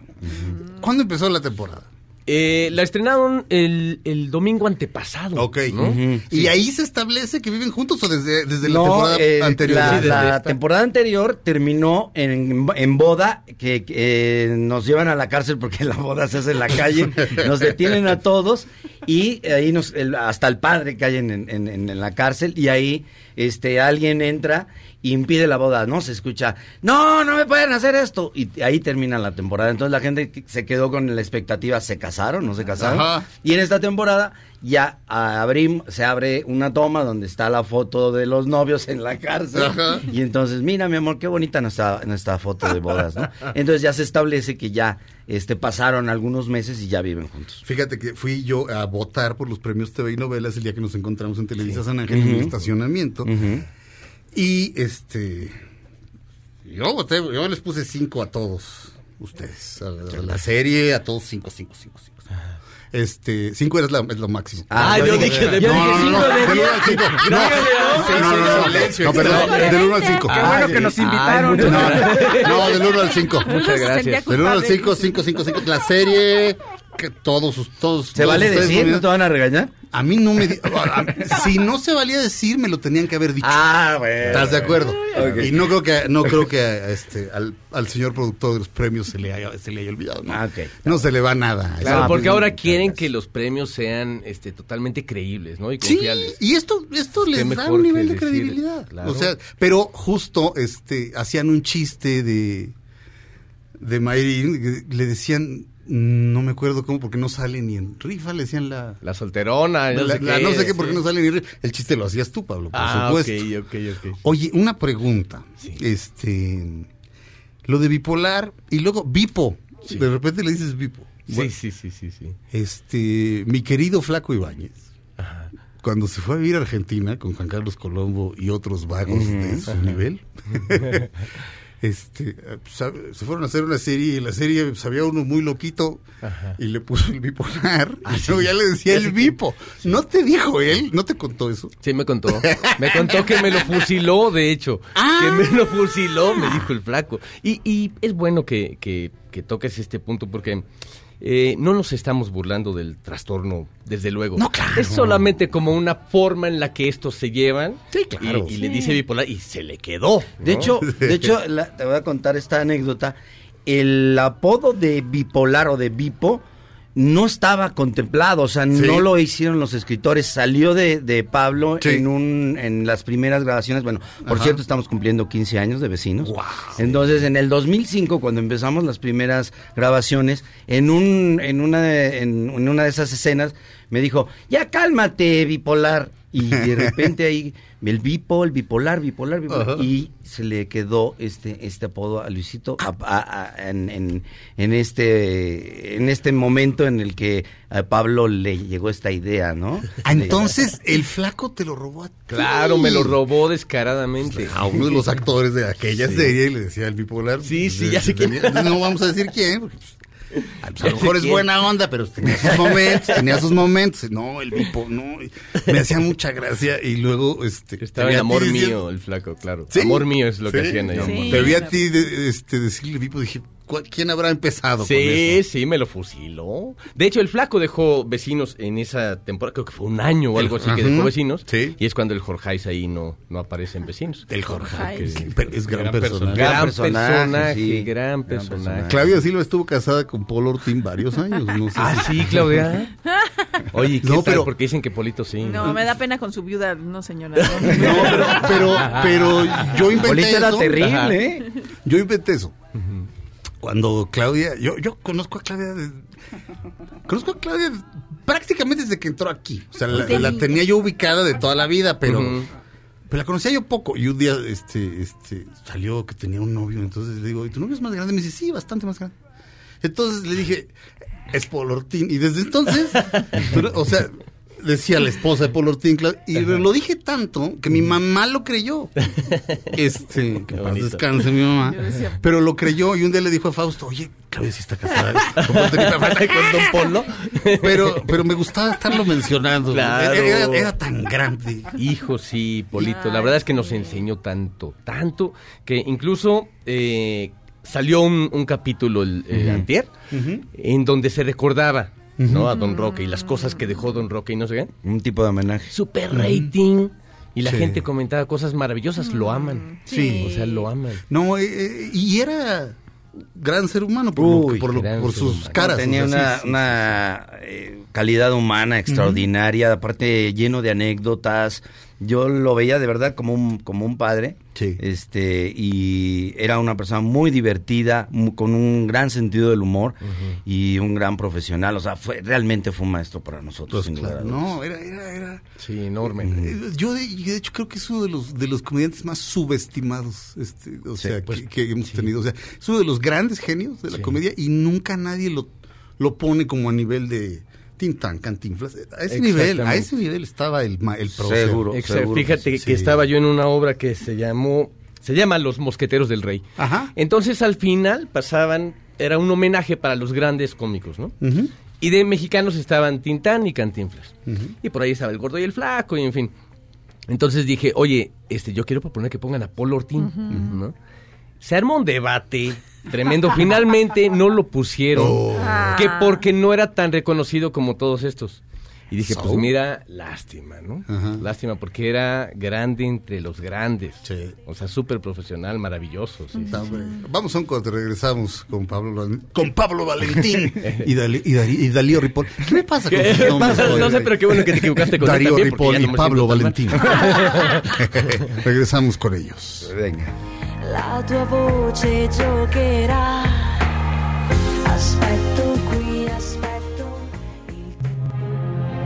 ¿Cuándo empezó la temporada? Eh, la estrenaron el, el domingo antepasado. Ok. ¿no? ¿Y ahí se establece que viven juntos o desde, desde la temporada eh, anterior? La, Sí, temporada anterior terminó en, en boda, que, eh, nos llevan a la cárcel porque la boda se hace en la calle, [laughs] nos detienen a todos y ahí nos, el- hasta el padre cae en, en- en- en la cárcel y ahí este alguien entra impide la boda, ¿no? Se escucha, no, no me pueden hacer esto. Y ahí termina la temporada. Entonces la gente que- se quedó con la expectativa, ¿se casaron? ¿No se casaron? Ajá. Y en esta temporada ya abrim, se abre una toma donde está la foto de los novios en la cárcel. Ajá. Y entonces, mira, mi amor, qué bonita nuestra, nuestra foto de bodas, ¿no? Entonces ya se establece que ya este, pasaron algunos meses y ya viven juntos. Fíjate que fui yo a votar por los premios TV y novelas el día que nos encontramos en Televisa San Ángel en el estacionamiento. Y este. Yo voté, yo les puse cinco a todos ustedes. A la, a la serie, a todos cinco, cinco, cinco, cinco. cinco. Este, cinco es, la- es lo máximo. Ah, yo dije de- yo no, dije no, cinco no, de del diez. uno al cinco. No, Grábale, no, no, no, no, silencio, no, perdón, del uno al cinco. Qué bueno que nos invitaron. No, del 1 al 5. Muchas gracias. Del 1 al culpable. 5, 5, 5, 5. La serie, que todos, sus- todos. ¿Se todos vale ustedes decir? ¿No te van a regañar? A mí no me. [laughs] a- si no se valía decir, me lo tenían que haber dicho. Ah, bueno. ¿Estás de acuerdo? Y no creo que, no creo que a este, al, al señor productor de los premios se le haya, se le haya olvidado. ¿no? Ah. No se le va nada. Claro, porque pues, ahora quieren gracias. que los premios sean este, totalmente creíbles, ¿no? Y Sí, confiables. y esto, esto Qué les da un nivel de decir, credibilidad. claro. O sea, pero justo este hacían un chiste de de Mayrin, le decían, no me acuerdo cómo, porque no sale ni en rifa, le decían la... La solterona, no la- sé la- qué. no sé qué, por sí. qué no sale ni en rifa. El chiste lo hacías tú, Pablo, por Ah, supuesto. ok, ok, ok. Oye, una pregunta. Sí. Este, lo de bipolar y luego bipo. Sí. De repente le dices bipo. Sí, Bueno, sí, sí, sí, sí. Este, mi querido Flaco Ibáñez, cuando se fue a vivir a Argentina con Juan Carlos Colombo y otros vagos de su nivel, [laughs] este, se fueron a hacer una serie y en la serie sabía uno muy loquito y le puso el bipolar y luego ya le decía el bipo. ¿No te dijo él? ¿No te contó eso? Sí, me contó. Me contó que me lo fusiló, de hecho. Ah. Que me lo fusiló, me dijo el flaco. Y, y es bueno que, que- que toques este punto porque eh, no nos estamos burlando del trastorno, desde luego. No, claro. Es solamente como una forma en la que estos se llevan. Sí, claro. Y, y le dice bipolar y se le quedó. De ¿no? hecho, de [laughs] hecho la- te voy a contar esta anécdota. El apodo de bipolar o de bipo no estaba contemplado, o sea, no lo hicieron los escritores, salió de, de Pablo Sí. en un en las primeras grabaciones, bueno, por Ajá. cierto, estamos cumpliendo 15 años de vecinos. Entonces, en el 2005 cuando empezamos las primeras grabaciones, en un en una de, en, en una de esas escenas me dijo, "Ya cálmate, bipolar." Y de [laughs] repente ahí el bipo, el bipolar, bipolar, bipolar y se le quedó este este apodo a Luisito a- a- a- en, en, en este en este momento en el que a Pablo le llegó esta idea, ¿no? Ah, Entonces, el flaco te lo robó a ti. Claro, me lo robó descaradamente. A uno de los actores de aquella serie le decía el bipolar. Sí, sí, ya sé quién. No vamos a decir quién. porque, pues, a lo mejor es buena onda, pero tenía sus momentos, tenía sus momentos. No, el Vipo, no. Me hacía mucha gracia y luego, este... Estaba amor diciendo- mío, el flaco, claro. ¿Sí? Amor mío es lo que Sí. hacían ahí. Sí. Te vi a ti de- este, decirle Vipo, dije, ¿cuál- ¿quién habrá empezado con Sí, eso? sí, me lo fusiló. De hecho, el flaco dejó vecinos en esa temporada, creo que fue un año o algo así que dejó vecinos. Sí. Y es cuando el Jorge ahí no, no aparece en vecinos. El pero es gran, Gran personaje. Gran Gran personaje, sí. gran personaje. Claudia Silva estuvo casada con Paul Ortín varios años. No sé Ah, si- sí, Claudia. [laughs] Oye, ¿qué No, tal? pero- Porque dicen que Polito sí. No, me da pena con su viuda, no señora. no. No, pero, pero, pero yo inventé Polito era eso. terrible, Ajá. ¿eh? Yo inventé eso. Cuando Claudia, yo, yo conozco a Claudia, de- conozco a Claudia prácticamente desde que entró aquí. O sea, la, Sí. la tenía yo ubicada de toda la vida, pero, pero la conocía yo poco. Y un día, este, este, salió que tenía un novio, entonces le digo, ¿y tu novio es más grande? Me dice, sí, bastante más grande. Entonces le dije, es Paul Ortín. Y desde entonces, [laughs] pero, o sea, decía la esposa de Paul Cla- y lo dije tanto que mi mamá lo creyó. [laughs] Este, que paz descanse mi mamá. Decía- Pero lo creyó y un día le dijo a Fausto, oye, Claudia sí está casada [laughs] con Ortín". Con Don Polo. pero, pero me gustaba estarlo mencionando. Claro. Era, era- era tan grande. Hijo, sí, Polito. La verdad es que nos enseñó tanto, tanto, que incluso eh, salió un, un capítulo el, el antier, en donde se recordaba ¿no? a Don Roque y las cosas que dejó Don Roque y no sé qué. Un tipo de homenaje. Super rating. Y la Sí. gente comentaba cosas maravillosas, lo aman. Sí. O sea, lo aman. No, eh, eh, y era gran ser humano por, lo Uy, por, lo- sus humano. caras. Tenía o sea, una, sí, sí, una, eh, calidad humana extraordinaria, aparte lleno de anécdotas. Yo lo veía de verdad como un, como un padre. Sí. Este, y era una persona muy divertida, mu- con un gran sentido del humor y un gran profesional. O sea, fue, realmente fue un maestro para nosotros, Pues claro, no, era, era, era. Sí, enorme. eh, Yo de, yo de hecho creo que es uno de los de los comediantes más subestimados, este, o sea, pues, que, que hemos tenido. O sea, es uno de los grandes genios de la comedia y nunca nadie lo, lo pone como a nivel de Tintán, Cantinflas. A ese nivel, a ese nivel estaba el, ma- el. Seguro. Seguro que Fíjate que, sí. estaba yo en una obra que se llamó, se llama Los Mosqueteros del Rey. Ajá. Entonces al final pasaban, era un homenaje para los grandes cómicos, ¿no? Y de mexicanos estaban Tintán y Cantinflas. Y por ahí estaba el gordo y el flaco, y en fin. Entonces dije, oye, este, yo quiero proponer que pongan a Paul Ortín, ¿no? Se armó un debate tremendo. Finalmente no lo pusieron. Ah. Que porque no era tan reconocido como todos estos. Y dije, So. pues mira, lástima, ¿no? Ajá. Lástima, porque era grande entre los grandes. Sí. O sea, súper profesional, maravilloso. sí. Hombre. Vamos a un corte, regresamos con Pablo, con Pablo Valentín [laughs] y, Dali- y, Dari- y Darío Ripoll. ¿Qué me pasa con ¿Qué pasa? No sé, pero qué bueno que te equivocaste con Darío también, Ripoll y no Pablo. Valentín. [laughs] regresamos con ellos. Venga. La tua voce giocherà.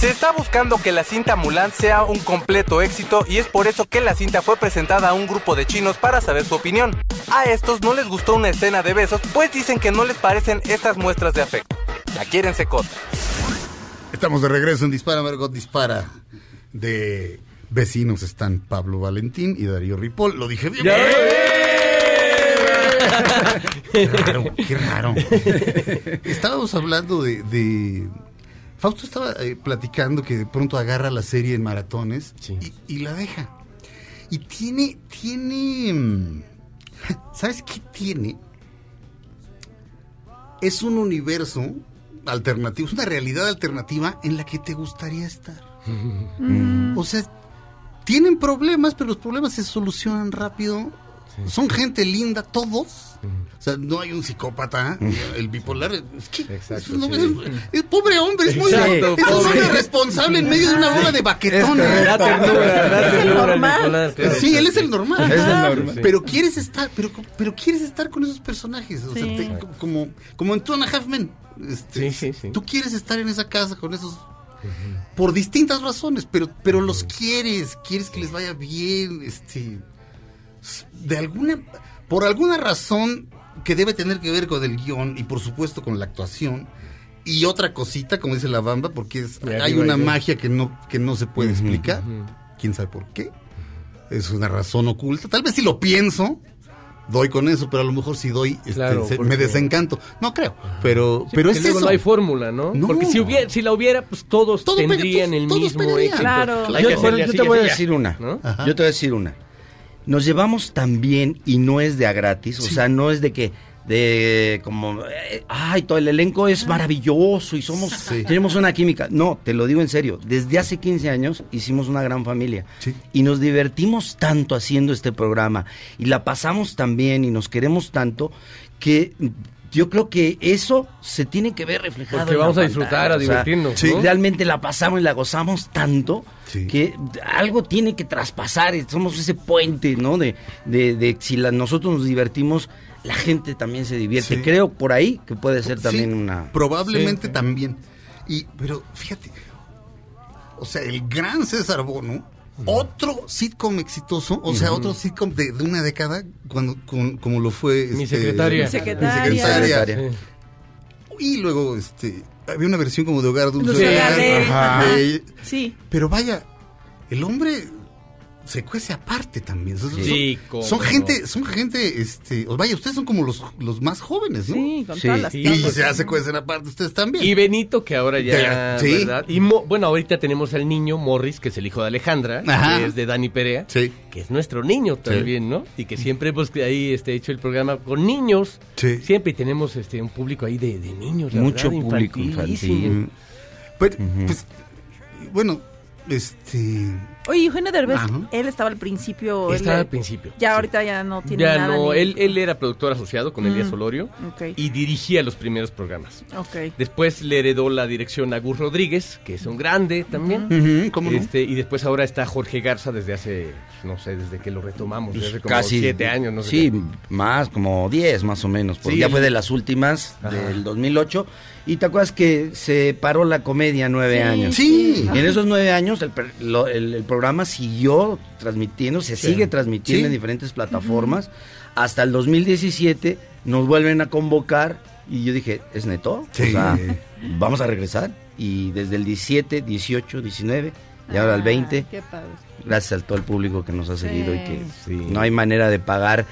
Se está buscando que la cinta Mulan sea un completo éxito y es por eso que la cinta fue presentada a un grupo de chinos para saber su opinión. A estos no les gustó una escena de besos, pues dicen que no les parecen estas muestras de afecto. La quieren secota. Estamos de regreso en Dispara, Margot Dispara. De vecinos están Pablo Valentín y Darío Ripoll. Lo dije bien. [laughs] Qué raro, qué raro. Estábamos hablando de, de- Fausto estaba eh, platicando que de pronto agarra la serie en maratones y, y la deja. Y tiene, tiene... mm, ¿Sabes qué tiene? Es un universo alternativo, es una realidad alternativa en la que te gustaría estar. O sea, tienen problemas, pero los problemas se solucionan rápido. Son gente linda, todos. O sea, no hay un psicópata, [laughs] el bipolar. Es que es, un hombre- es pobre hombre, es muy Exacto, es un hombre responsable en medio de una bola de baquetones. Da ternura, da Es el ternura. Sí, él es el normal. Es el Ajá. normal. Pero quieres estar, pero, pero quieres estar con esos personajes. O sea, Sí. te- como, como en Two and a Half Men. Este, Sí, sí, sí. Tú quieres estar en esa casa con esos por distintas razones, pero, pero los quieres, quieres que les vaya bien, este, de alguna, por alguna razón que debe tener que ver con el guion y por supuesto con la actuación. Y otra cosita, como dice la bamba, porque es- hay una magia que no, que no se puede explicar. ¿Quién sabe por qué? Es una razón oculta. Tal vez si lo pienso, doy con eso, pero a lo mejor si doy, este, Claro, se- porque- me desencanto. No creo, pero, pero es luego eso. no hay fórmula, ¿no? No. Porque si hubiera, si la hubiera, pues todos Todo pega- tendrían todos- el todos mismo pegarían. Claro. Yo, yo te voy a decir una. ¿no? Yo te voy a decir una. Nos llevamos tan bien y no es de a gratis. O sea, no es de que de como eh, ay todo el elenco es maravilloso y somos tenemos una química no te lo digo en serio desde hace 15 años hicimos una gran familia Sí. y nos divertimos tanto haciendo este programa y la pasamos tan bien y nos queremos tanto que yo creo que eso se tiene que ver reflejado Porque en la vamos a pantalla. disfrutar, a O sea, divertirnos, sí, ¿no? realmente la pasamos y la gozamos tanto Sí. que algo tiene que traspasar, somos ese puente, ¿no? De, de, de si la- nosotros nos divertimos, la gente también se divierte. Sí. Creo por ahí que puede ser también Sí, una... Probablemente también. Y, pero fíjate, o sea, el gran César Bono, otro sitcom exitoso, o sea, otro sitcom de, de una década, cuando, con- como lo fue. Mi este, secretaria. Mi secretaria. Mi secretaria. Secretaria. Y luego, este, había una versión como de Hogar Dulce. De- Sí. pero vaya, el hombre se cuece aparte también. Son, Sí, son- cómo son gente, son gente, este, vaya, ustedes son como los, los más jóvenes, ¿no? Sí, con Sí. todas las Sí. Y tapas. se hace cuecen aparte ustedes también. Y Benito, que ahora ya, Ya, sí. ¿verdad? Y Mo- bueno, ahorita tenemos al niño Morris, que es el hijo de Alejandra, Ajá. que es de Dani Perea, Sí. que es nuestro niño también, ¿no? Y que siempre hemos ahí este, hecho el programa con niños. Sí. Siempre tenemos este un público ahí de, de niños, la Mucho verdad, público infantil. Pues, pues, bueno, este. Oye, Eugenio Derbez, Ajá. él estaba al principio. Estaba él- al principio. Ya sí. ahorita ya no tiene Ya nada. no, ni- él, él era productor asociado con Elías Mm. Solorio Ok. y dirigía los primeros programas. Ok. Después le heredó la dirección a Gus Rodríguez, que es un grande también. Ujú, ¿cómo no? Este, y después ahora está Jorge Garza desde hace, no sé, desde que lo retomamos, desde hace como Casi siete años, no sé. Sí, qué. más, como 10 más o menos, porque Sí, ya fue de las últimas Ajá. del 2008. Y te acuerdas que se paró la comedia nueve Sí, años. Sí. Y en esos nueve años el, lo- el- el programa siguió transmitiendo, se sigue transmitiendo Sí. en diferentes plataformas. Hasta el 2017 nos vuelven a convocar y yo dije, ¿es neto? Sí. O sea, vamos a regresar. Y desde el 17, 18, 19 y ahora el 20, Qué padre. gracias a todo el público que nos ha seguido y que no hay manera de pagar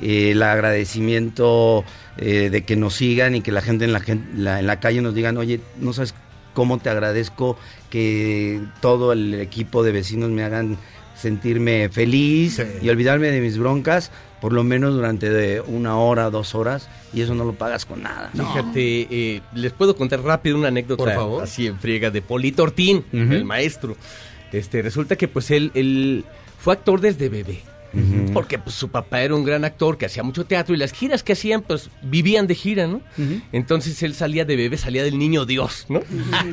el agradecimiento eh, de que nos sigan y que la gente en la, en la calle nos digan, oye, no sabes cómo te agradezco que todo el equipo de vecinos me hagan sentirme feliz Sí. y olvidarme de mis broncas, por lo menos durante de una hora, dos horas, y eso no lo pagas con nada. Fíjate, eh, les puedo contar rápido una anécdota Por favor. así en friega de Polito Ortín, el maestro. Este, resulta que pues él, él fue actor desde bebé. Porque pues, su papá era un gran actor que hacía mucho teatro y las giras que hacían pues vivían de gira, ¿no? Entonces él salía de bebé, salía del niño Dios, ¿no?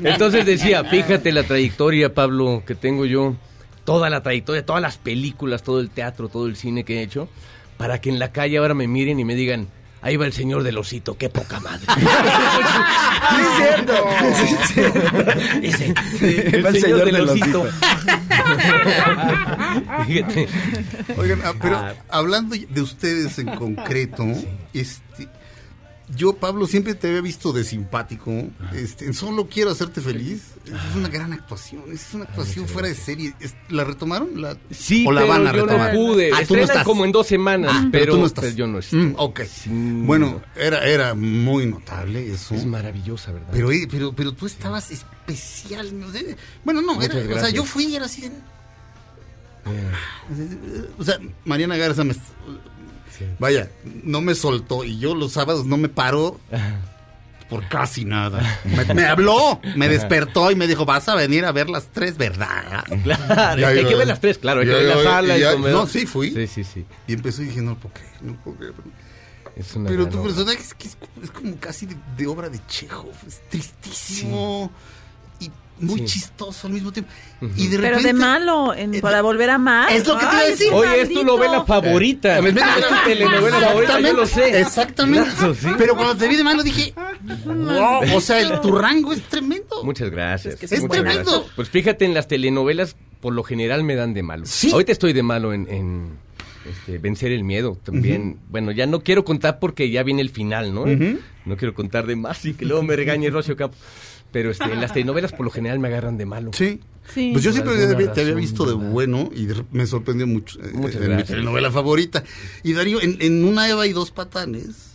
Entonces decía, fíjate la trayectoria, Pablo, que tengo yo, toda la trayectoria, todas las películas, todo el teatro, todo el cine que he hecho, para que en la calle ahora me miren y me digan, ahí va el señor del osito, qué poca madre. [laughs] es cierto. Dice, Va el señor del osito. Fíjate. Oigan, ah, pero hablando de ustedes en concreto, este, yo, Pablo, siempre te había visto de simpático. Este, solo quiero hacerte feliz. [laughs] Es una gran actuación. Es una actuación fuera de serie. ¿La retomaron? ¿La, Sí, ¿O la pero van a yo retomar? no pude. Ah, tú no estás. como en dos semanas, Ah, pero, tú no estás. pero yo no estoy. Mm, ok. Bueno, era, era muy notable eso. Es maravillosa, ¿verdad? Pero, eh, pero, pero tú estabas especial. Bueno, no, era, o sea, yo fui y era así. de- O sea, Mariana Garza me... Vaya, no me soltó y yo los sábados no me paro por casi nada. Me, me habló, me despertó y me dijo, vas a venir a ver las tres, ¿verdad? Claro, Ya, hay yo- que ver las tres, claro, hay que ya, ver la sala y ya-. No, sí, fui. Sí, sí, sí. Y empezó y dije, no puedo creer, no. Es una Pero gran tu obra. personaje es, que es, es como casi de, de obra de Chekhov, es tristísimo muy Sí. chistoso al mismo tiempo. Y de Pero repente... de malo, en- para volver a amar. Es lo que te iba a decir. Oye, es tu maldito. novela favorita. Eh, Es tu telenovela favorita, yo lo sé. Exactamente. Claro, sí. Pero cuando te vi de malo dije, Wow, o sea, el- tu rango es tremendo. Muchas gracias. Es que es muchas tremendo. gracias. Pues fíjate, en las telenovelas por lo general me dan de malo. Ahorita estoy de malo en, en, este, vencer el miedo también. Bueno, ya no quiero contar porque ya viene el final, ¿no? No quiero contar de más y que luego me regañe Rocio Campo. Pero este, en las telenovelas por lo general me agarran de malo. Sí. Sí. Pues yo Por siempre te había, visto de ¿verdad? bueno y me sorprendió mucho. eh, Muchas en mi telenovela favorita. Y Darío, en, en una Eva y dos patanes,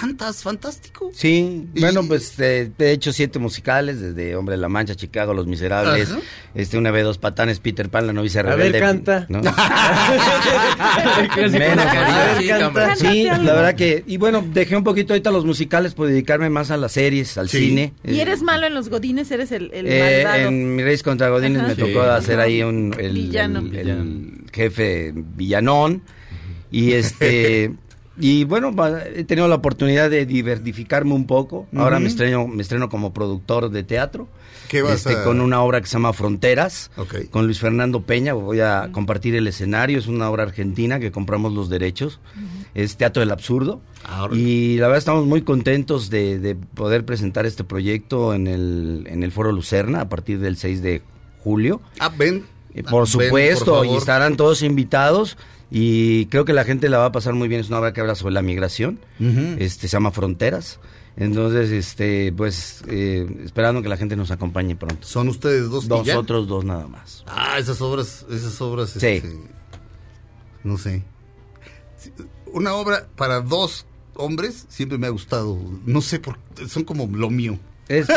cantas fantástico. Sí, bueno, pues eh, he hecho siete musicales, desde Hombre de la Mancha, Chicago, Los Miserables, Ajá. este una vez dos patanes, Peter Pan, la novicia A ver, rebelde. canta. ¿no? [laughs] Menos, A ver, sí, canta. Sí, la verdad que, y bueno, dejé un poquito ahorita los musicales por dedicarme más a las series, al Sí. cine. Y Eh, eres malo en los godines, eres el, el eh, malvado. en Mi Reyes contra Godines Ajá. me tocó Sí. hacer ahí un el, Villano. el- el jefe villanón y este [laughs] y bueno he tenido la oportunidad de diversificarme un poco. Ahora me estreno me estreno como productor de teatro. ¿Qué vas este, a- con una obra que se llama Fronteras con Luis Fernando Peña. Voy a compartir el escenario. Es una obra argentina que compramos los derechos. Es teatro del absurdo. Ah, órale. y la verdad estamos muy contentos de, de poder presentar este proyecto en el en el Foro Lucerna a partir del 6 de julio. Ah, ven. eh, Ah, Por ven, supuesto, por y estarán todos invitados y creo que la gente la va a pasar muy bien. Es una obra que habla sobre la migración, este se llama Fronteras. Entonces, este, pues, eh, esperando que la gente nos acompañe pronto. Son ustedes dos? Nosotros dos nada más. Ah, esas obras, esas obras, Sí. este, no sé. Una obra para dos hombres siempre me ha gustado. No sé por son como lo mío. [laughs] Es,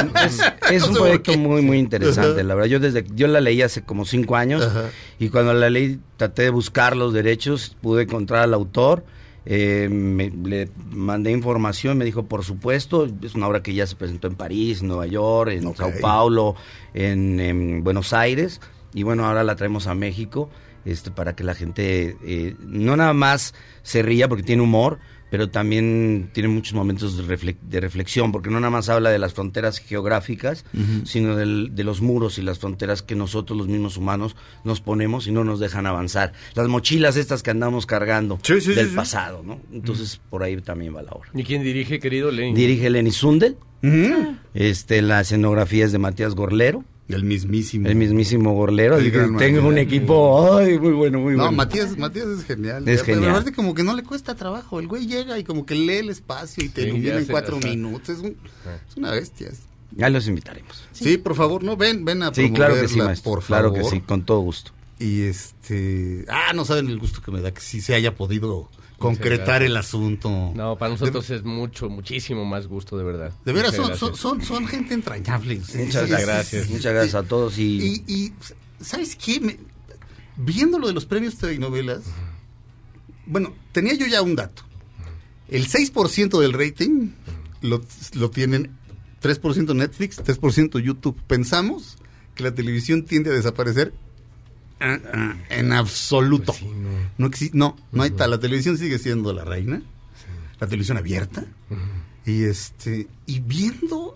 es- un proyecto muy, muy interesante, la verdad. Yo desde yo la leí hace como cinco años Ajá. y cuando la leí traté de buscar los derechos, pude encontrar al autor, eh, me- le mandé información, me dijo, por supuesto, es una obra que ya se presentó en París, Nueva York, en Ok. Sao Paulo, en, en Buenos Aires y bueno, ahora la traemos a México este para que la gente eh, no nada más se ría porque tiene humor, pero también tiene muchos momentos de, refle- de reflexión, porque no nada más habla de las fronteras geográficas, sino del- de los muros y las fronteras que nosotros los mismos humanos nos ponemos y no nos dejan avanzar. Las mochilas estas que andamos cargando Sí, sí, del sí, sí. pasado, ¿no? Entonces por ahí también va la obra. ¿Y quién dirige, querido Lenin? Dirige Lenny Sundel, este, la escenografía es de Matías Gorlero, El mismísimo. el mismísimo Gorlero, El tengo un equipo, ay, muy bueno, muy No, bueno. Matías, Matías es genial. Es Pero genial. aparte como que no le cuesta trabajo. El güey llega y como que lee el espacio y te Sí, ilumina ya en cuatro minutos. Es, un- es una bestia. Ya los invitaremos. Sí. por favor, no, ven, ven a Sí, claro que sí, maestro. por claro favor. que sí, con todo gusto. Y este... Ah, no saben el gusto que me da que sí se haya podido concretar el asunto. No, para nosotros es mucho, muchísimo más gusto, de verdad. De veras, son, son, son, son gente entrañable. Muchas sí, gracias. sí, Muchas gracias a todos y, Y, y, ¿sabes qué? Me- viendo lo de los premios telenovelas, bueno, tenía yo ya un dato. El 6% del rating lo, lo tienen 3% Netflix, 3% YouTube. Pensamos que la televisión tiende a desaparecer en absoluto. Pues sí, no. no, exi- no, no hay tal. La televisión sigue siendo la reina. La televisión abierta. Y este, y viendo,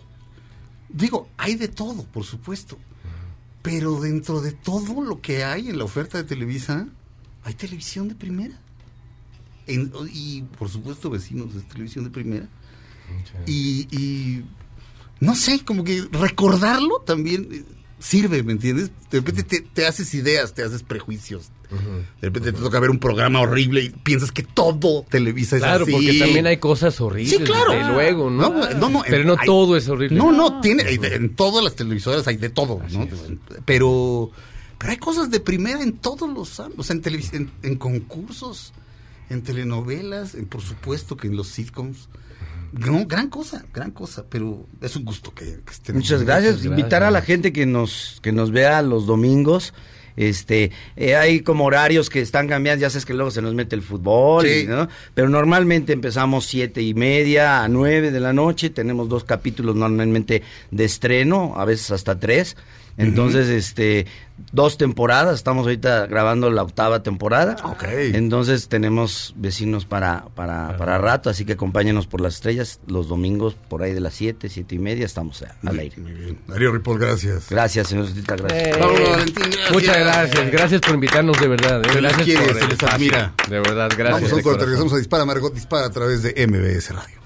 digo, hay de todo, por supuesto. Pero dentro de todo lo que hay en la oferta de Televisa, hay televisión de primera. En- y por supuesto, vecinos es televisión de primera. Y, y no sé, como que recordarlo también eh, sirve, ¿me entiendes? De repente te, te haces ideas, te haces prejuicios. De repente te toca ver un programa horrible y piensas que todo Televisa es Claro, así. porque también hay cosas horribles. Sí, claro. Luego, ¿no? No, no, no, Pero no hay- todo es horrible. No, no, tiene, en todas las televisoras hay de todo, ¿no? Pero, pero hay cosas de primera en todos los ámbitos, en, en, en concursos, en telenovelas, en, por supuesto que en los sitcoms. No, gran cosa, gran cosa, pero es un gusto que, que estén. Muchas gracias. Invitar a la gente que nos que nos vea los domingos. Este, eh, hay como horarios que están cambiando, ya sabes que luego se nos mete el fútbol, Sí. y, ¿no? pero normalmente empezamos siete y media a nueve de la noche, tenemos dos capítulos normalmente de estreno, a veces hasta tres, entonces este, dos temporadas, estamos ahorita grabando la octava temporada, Ok. entonces tenemos vecinos para, para, para rato, así que acompáñenos por las estrellas los domingos por ahí de las siete, siete y media, estamos a- al aire. Muy bien. Darío Ripoll, gracias. Gracias, señorita, gracias. Eh, Pablo Valentín, gracias. Muchas gracias, gracias por invitarnos de verdad. eh. Les Gracias quiere, por se les admira. De verdad, gracias. Vamos a un corte, regresamos a Dispara, Margot Dispara a través de MBS Radio.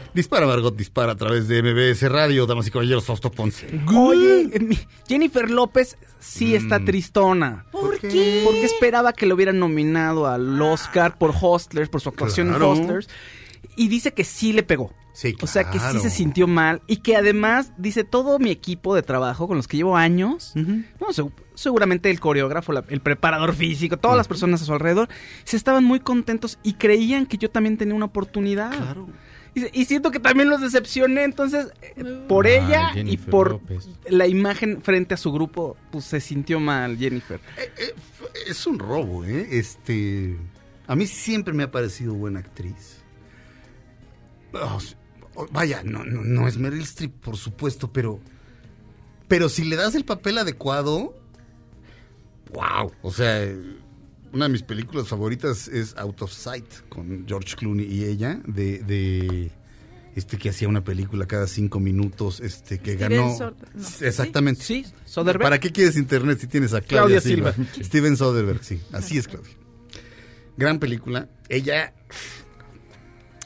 Dispara, Margot, dispara a través de MBS Radio, damas y caballeros, Fausto Ponce. Oye, eh, mi- Jennifer López sí está Mm. tristona. ¿Por qué? Porque esperaba que lo hubieran nominado al Oscar por Hustlers, por su actuación Claro. en Hustlers. Y dice que sí le pegó. Sí, O sea que sí claro. se sintió mal. Y que además, dice, todo mi equipo de trabajo con los que llevo años, no, seguramente el coreógrafo, la- el preparador físico, todas las personas a su alrededor, se estaban muy contentos y creían que yo también tenía una oportunidad. Claro. Y, siento que también los decepcioné, entonces, eh, por Ah, ella y por López. la imagen frente a su grupo, pues se sintió mal, Jennifer. Es un robo, ¿eh? Este. A mí siempre me ha parecido buena actriz. Oh, oh, vaya, no, no, no es Meryl Streep, por supuesto, pero. Pero si le das el papel adecuado. ¡Wow! O sea, una de mis películas favoritas es Out of Sight, con George Clooney y ella, de. de este que hacía una película cada cinco minutos, este que Steven ganó. Sod- no. Exactamente. Sí, Soderbergh. ¿Para qué quieres internet si tienes a Claudia, Claudia Silva? Silva. Steven Soderbergh, sí. Así es, Claudia. Gran película. Ella,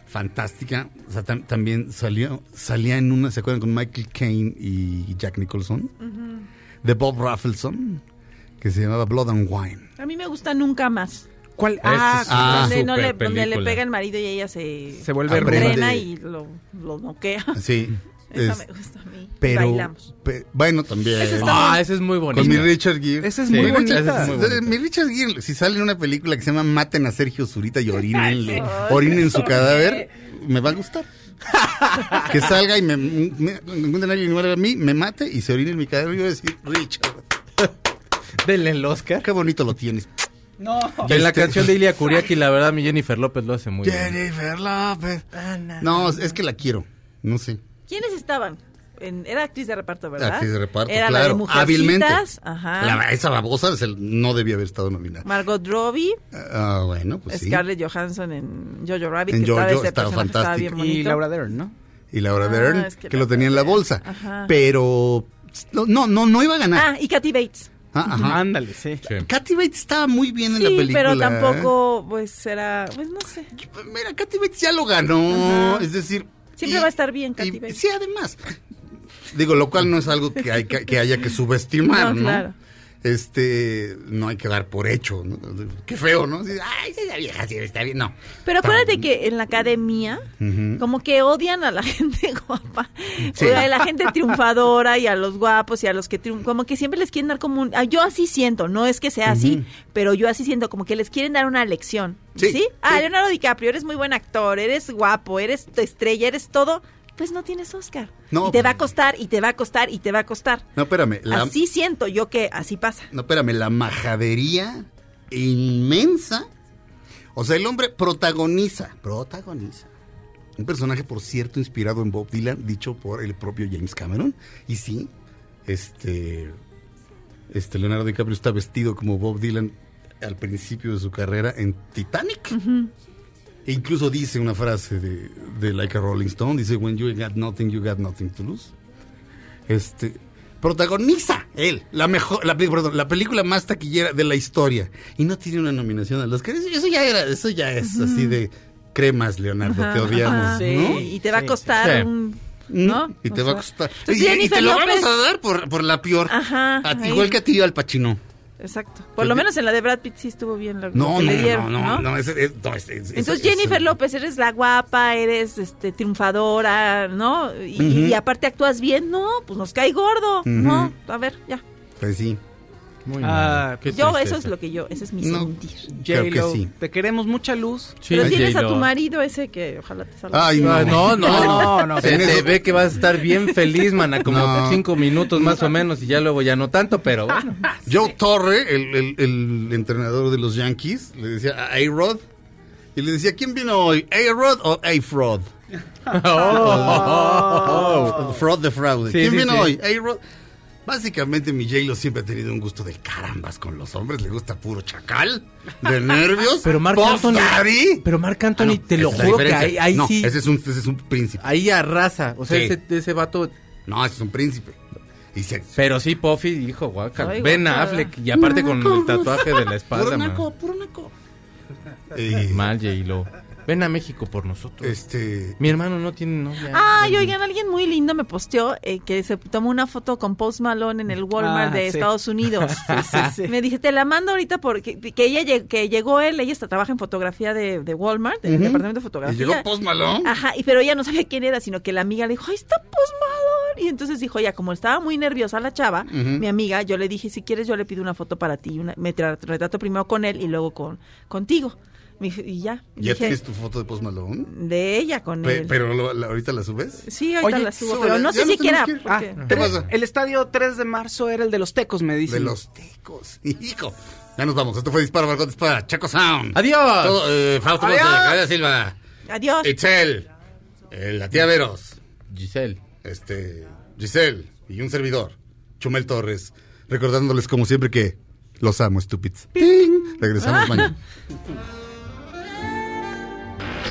fantástica. O sea, tam- también salió, salía en una, ¿se acuerdan? Con Michael Caine y Jack Nicholson. De Bob Raffleson, que se llamaba Blood and Wine. A mí me gusta nunca más. ¿Cuál? Ah, Ah, ah, donde, no le, donde pega el marido y ella se, Se vuelve drena y lo, lo noquea. Sí. Esa es- me gusta a mí. pero, Bailamos. pe- bueno, también. Ah, ese es muy bonito. Con mi Richard Gere. Esa es Sí, muy esa bonita. es muy bonita. Mi Richard Gere, si sale en una película que se llama Maten a Sergio Zurita y orínenle, orinen su ¿por cadáver, me va a gustar. que salga y me, me, me encuentren a alguien igual a mí, me mate y se orine en mi cadáver y yo voy a decir, Richard, Denle el Oscar. qué bonito lo tienes. No. En la Este- canción de Ilia [laughs] Kuriaki, la verdad, mi Jennifer López lo hace muy bien. Jennifer López. No, es que la quiero, no sé. ¿Quiénes estaban? En- era actriz de reparto, ¿verdad? Actriz de reparto, Era claro. la de Mujercitas. Hábilmente. Ajá. La- esa babosa es el- no debía haber estado nominada. Margot Robbie, Ah, bueno, pues sí. Scarlett Johansson en Jojo Rabbit, En que estaba Jojo estaba estaba fantástico. bien bonito. Y Laura Dern, ¿no? Y Laura Ah, Dern, es que que, lo tenía en la bolsa. Ajá. Pero no, no, no, iba a ganar. Ah, y Kathy Bates. Ah, ajá. Ándale, sí. Kathy Bates estaba muy bien en la Sí, película. pero tampoco, pues, era, pues, no sé. Mira, Kathy Bates ya lo ganó. Ajá. Es decir. Siempre y- va a estar bien, y- Kathy Bates. Sí, además. Digo, lo cual no es algo que, hay, que, que haya que subestimar, No, ¿no? claro. Este, no hay que dar por hecho, ¿no? Qué feo, ¿no? Ay, esa vieja sí está bien. No. Pero acuérdate que en la academia, como que odian a la [laughs] gente guapa, Sí. o a la gente triunfadora y a los guapos y a los que triunfan, como que siempre les quieren dar como un, ah, yo así siento, no es que sea así, pero yo así siento, como que les quieren dar una lección, Sí, ¿sí? Ah, sí. Leonardo DiCaprio, eres muy buen actor, eres guapo, eres estrella, eres todo, pues no tienes Oscar. No. Y te va a costar, y te va a costar, y te va a costar. No, espérame. La, Así siento yo que así pasa. No, espérame, la majadería inmensa. O sea, el hombre protagoniza, protagoniza. Un personaje, por cierto, inspirado en Bob Dylan, dicho por el propio James Cameron. Y sí, este, este Leonardo DiCaprio está vestido como Bob Dylan al principio de su carrera en Titanic. E incluso dice una frase de, de Like a Rolling Stone, dice, When you got nothing, you got nothing to lose. Este, protagoniza él la mejor, la, pe- perdón, la película más taquillera de la historia. Y no tiene una nominación a los que eso ya era, eso ya es así de cremas, Leonardo, te odiamos. ¿no? Y te va a costar sí. un... ¿No? Y te O va a costar. entonces y, te lo López- vamos a dar por, por la peor. Ajá. A- igual que a ti al Pachino. Exacto. Por lo menos en la de Brad Pitt sí estuvo bien lo, No, que no, le dieron, no, ¿no? no, no, ese- es- no, es- es- Entonces es- Jennifer López, eres la guapa, eres este triunfadora, ¿no? Y, y aparte actúas bien, no, pues nos cae gordo, ¿no? A ver, ya. Pues sí. Muy Ah, mal. Qué Yo, eso es lo que yo, ese es mi No. sentir. Creo que sí. te queremos mucha luz. Sí, Pero tienes a tu marido ese que ojalá te salga. Ay, no. Ah, no, no, No, [laughs] no, Se te ve que vas a estar bien feliz, mana, como No. cinco minutos más o menos y ya luego ya no tanto, pero bueno. Joe Torre, el, el- el entrenador de los Yankees, le decía a A-Rod. Y le decía, ¿quién vino hoy? ¿A-Rod o A-Frod? [laughs] [laughs] Oh. Fraud the fraude. Sí, ¿Quién sí, sí. hoy? A-Rod. Básicamente mi J-Lo siempre ha tenido un gusto del carambas con los hombres, le gusta puro chacal, de nervios. Pero Marc Anthony, Daddy. pero Marc Anthony, Ah, no, te lo juro que ahí, ahí no, sí, Ese es un, ese es un príncipe. ahí arrasa. O sea, Sí. ese, ese vato, No, ese es un príncipe. Y se, pero sí, Puffy, hijo, guacal. Ay, Ben. Affleck, y aparte con el tatuaje de la espalda, puro man. naco, puro naco. Y, Mal, J-Lo. Ven a México por nosotros. este, Mi hermano no tiene novia. Ay, oigan, alguien muy lindo me posteó eh, que se tomó una foto con Post Malone en el Walmart Ah, de sí. Estados Unidos. [laughs] sí, sí. Me dice, te la mando ahorita porque que ella lleg- que llegó él, ella está, trabaja en fotografía de, de Walmart, en el departamento de y fotografía. llegó Post Malone. Ajá, y pero ella no sabía quién era, sino que la amiga le dijo, ¡ay, está Post Malone! Y entonces dijo, ya, como estaba muy nerviosa la chava, mi amiga, yo le dije, si quieres yo le pido una foto para ti, una, me tra- retrato primero con él y luego con contigo. Y ya. ¿Ya Dije, tienes tu foto de Post Malone? de ella con Pe- él. pero lo- la- ahorita la subes. Sí, ahorita Oye, la subo, pero no sé nos si quiera. tenemos que ir. Ah, porque- ¿Qué tres- pasa? el estadio 3 de marzo era el de los tecos, me dicen. De los tecos. [laughs] Hijo. Ya nos vamos. Esto fue Disparo, Margot Dispara. Chaco Sound. Adiós. Todo, eh, Fausto Adiós. Silva. Adiós. Itzel. eh, la tía Veros. Giselle. Este. Giselle. Y un servidor. Chumel Torres. Recordándoles como siempre que los amo, estúpidos. ¡Ping! Regresamos mañana. [laughs]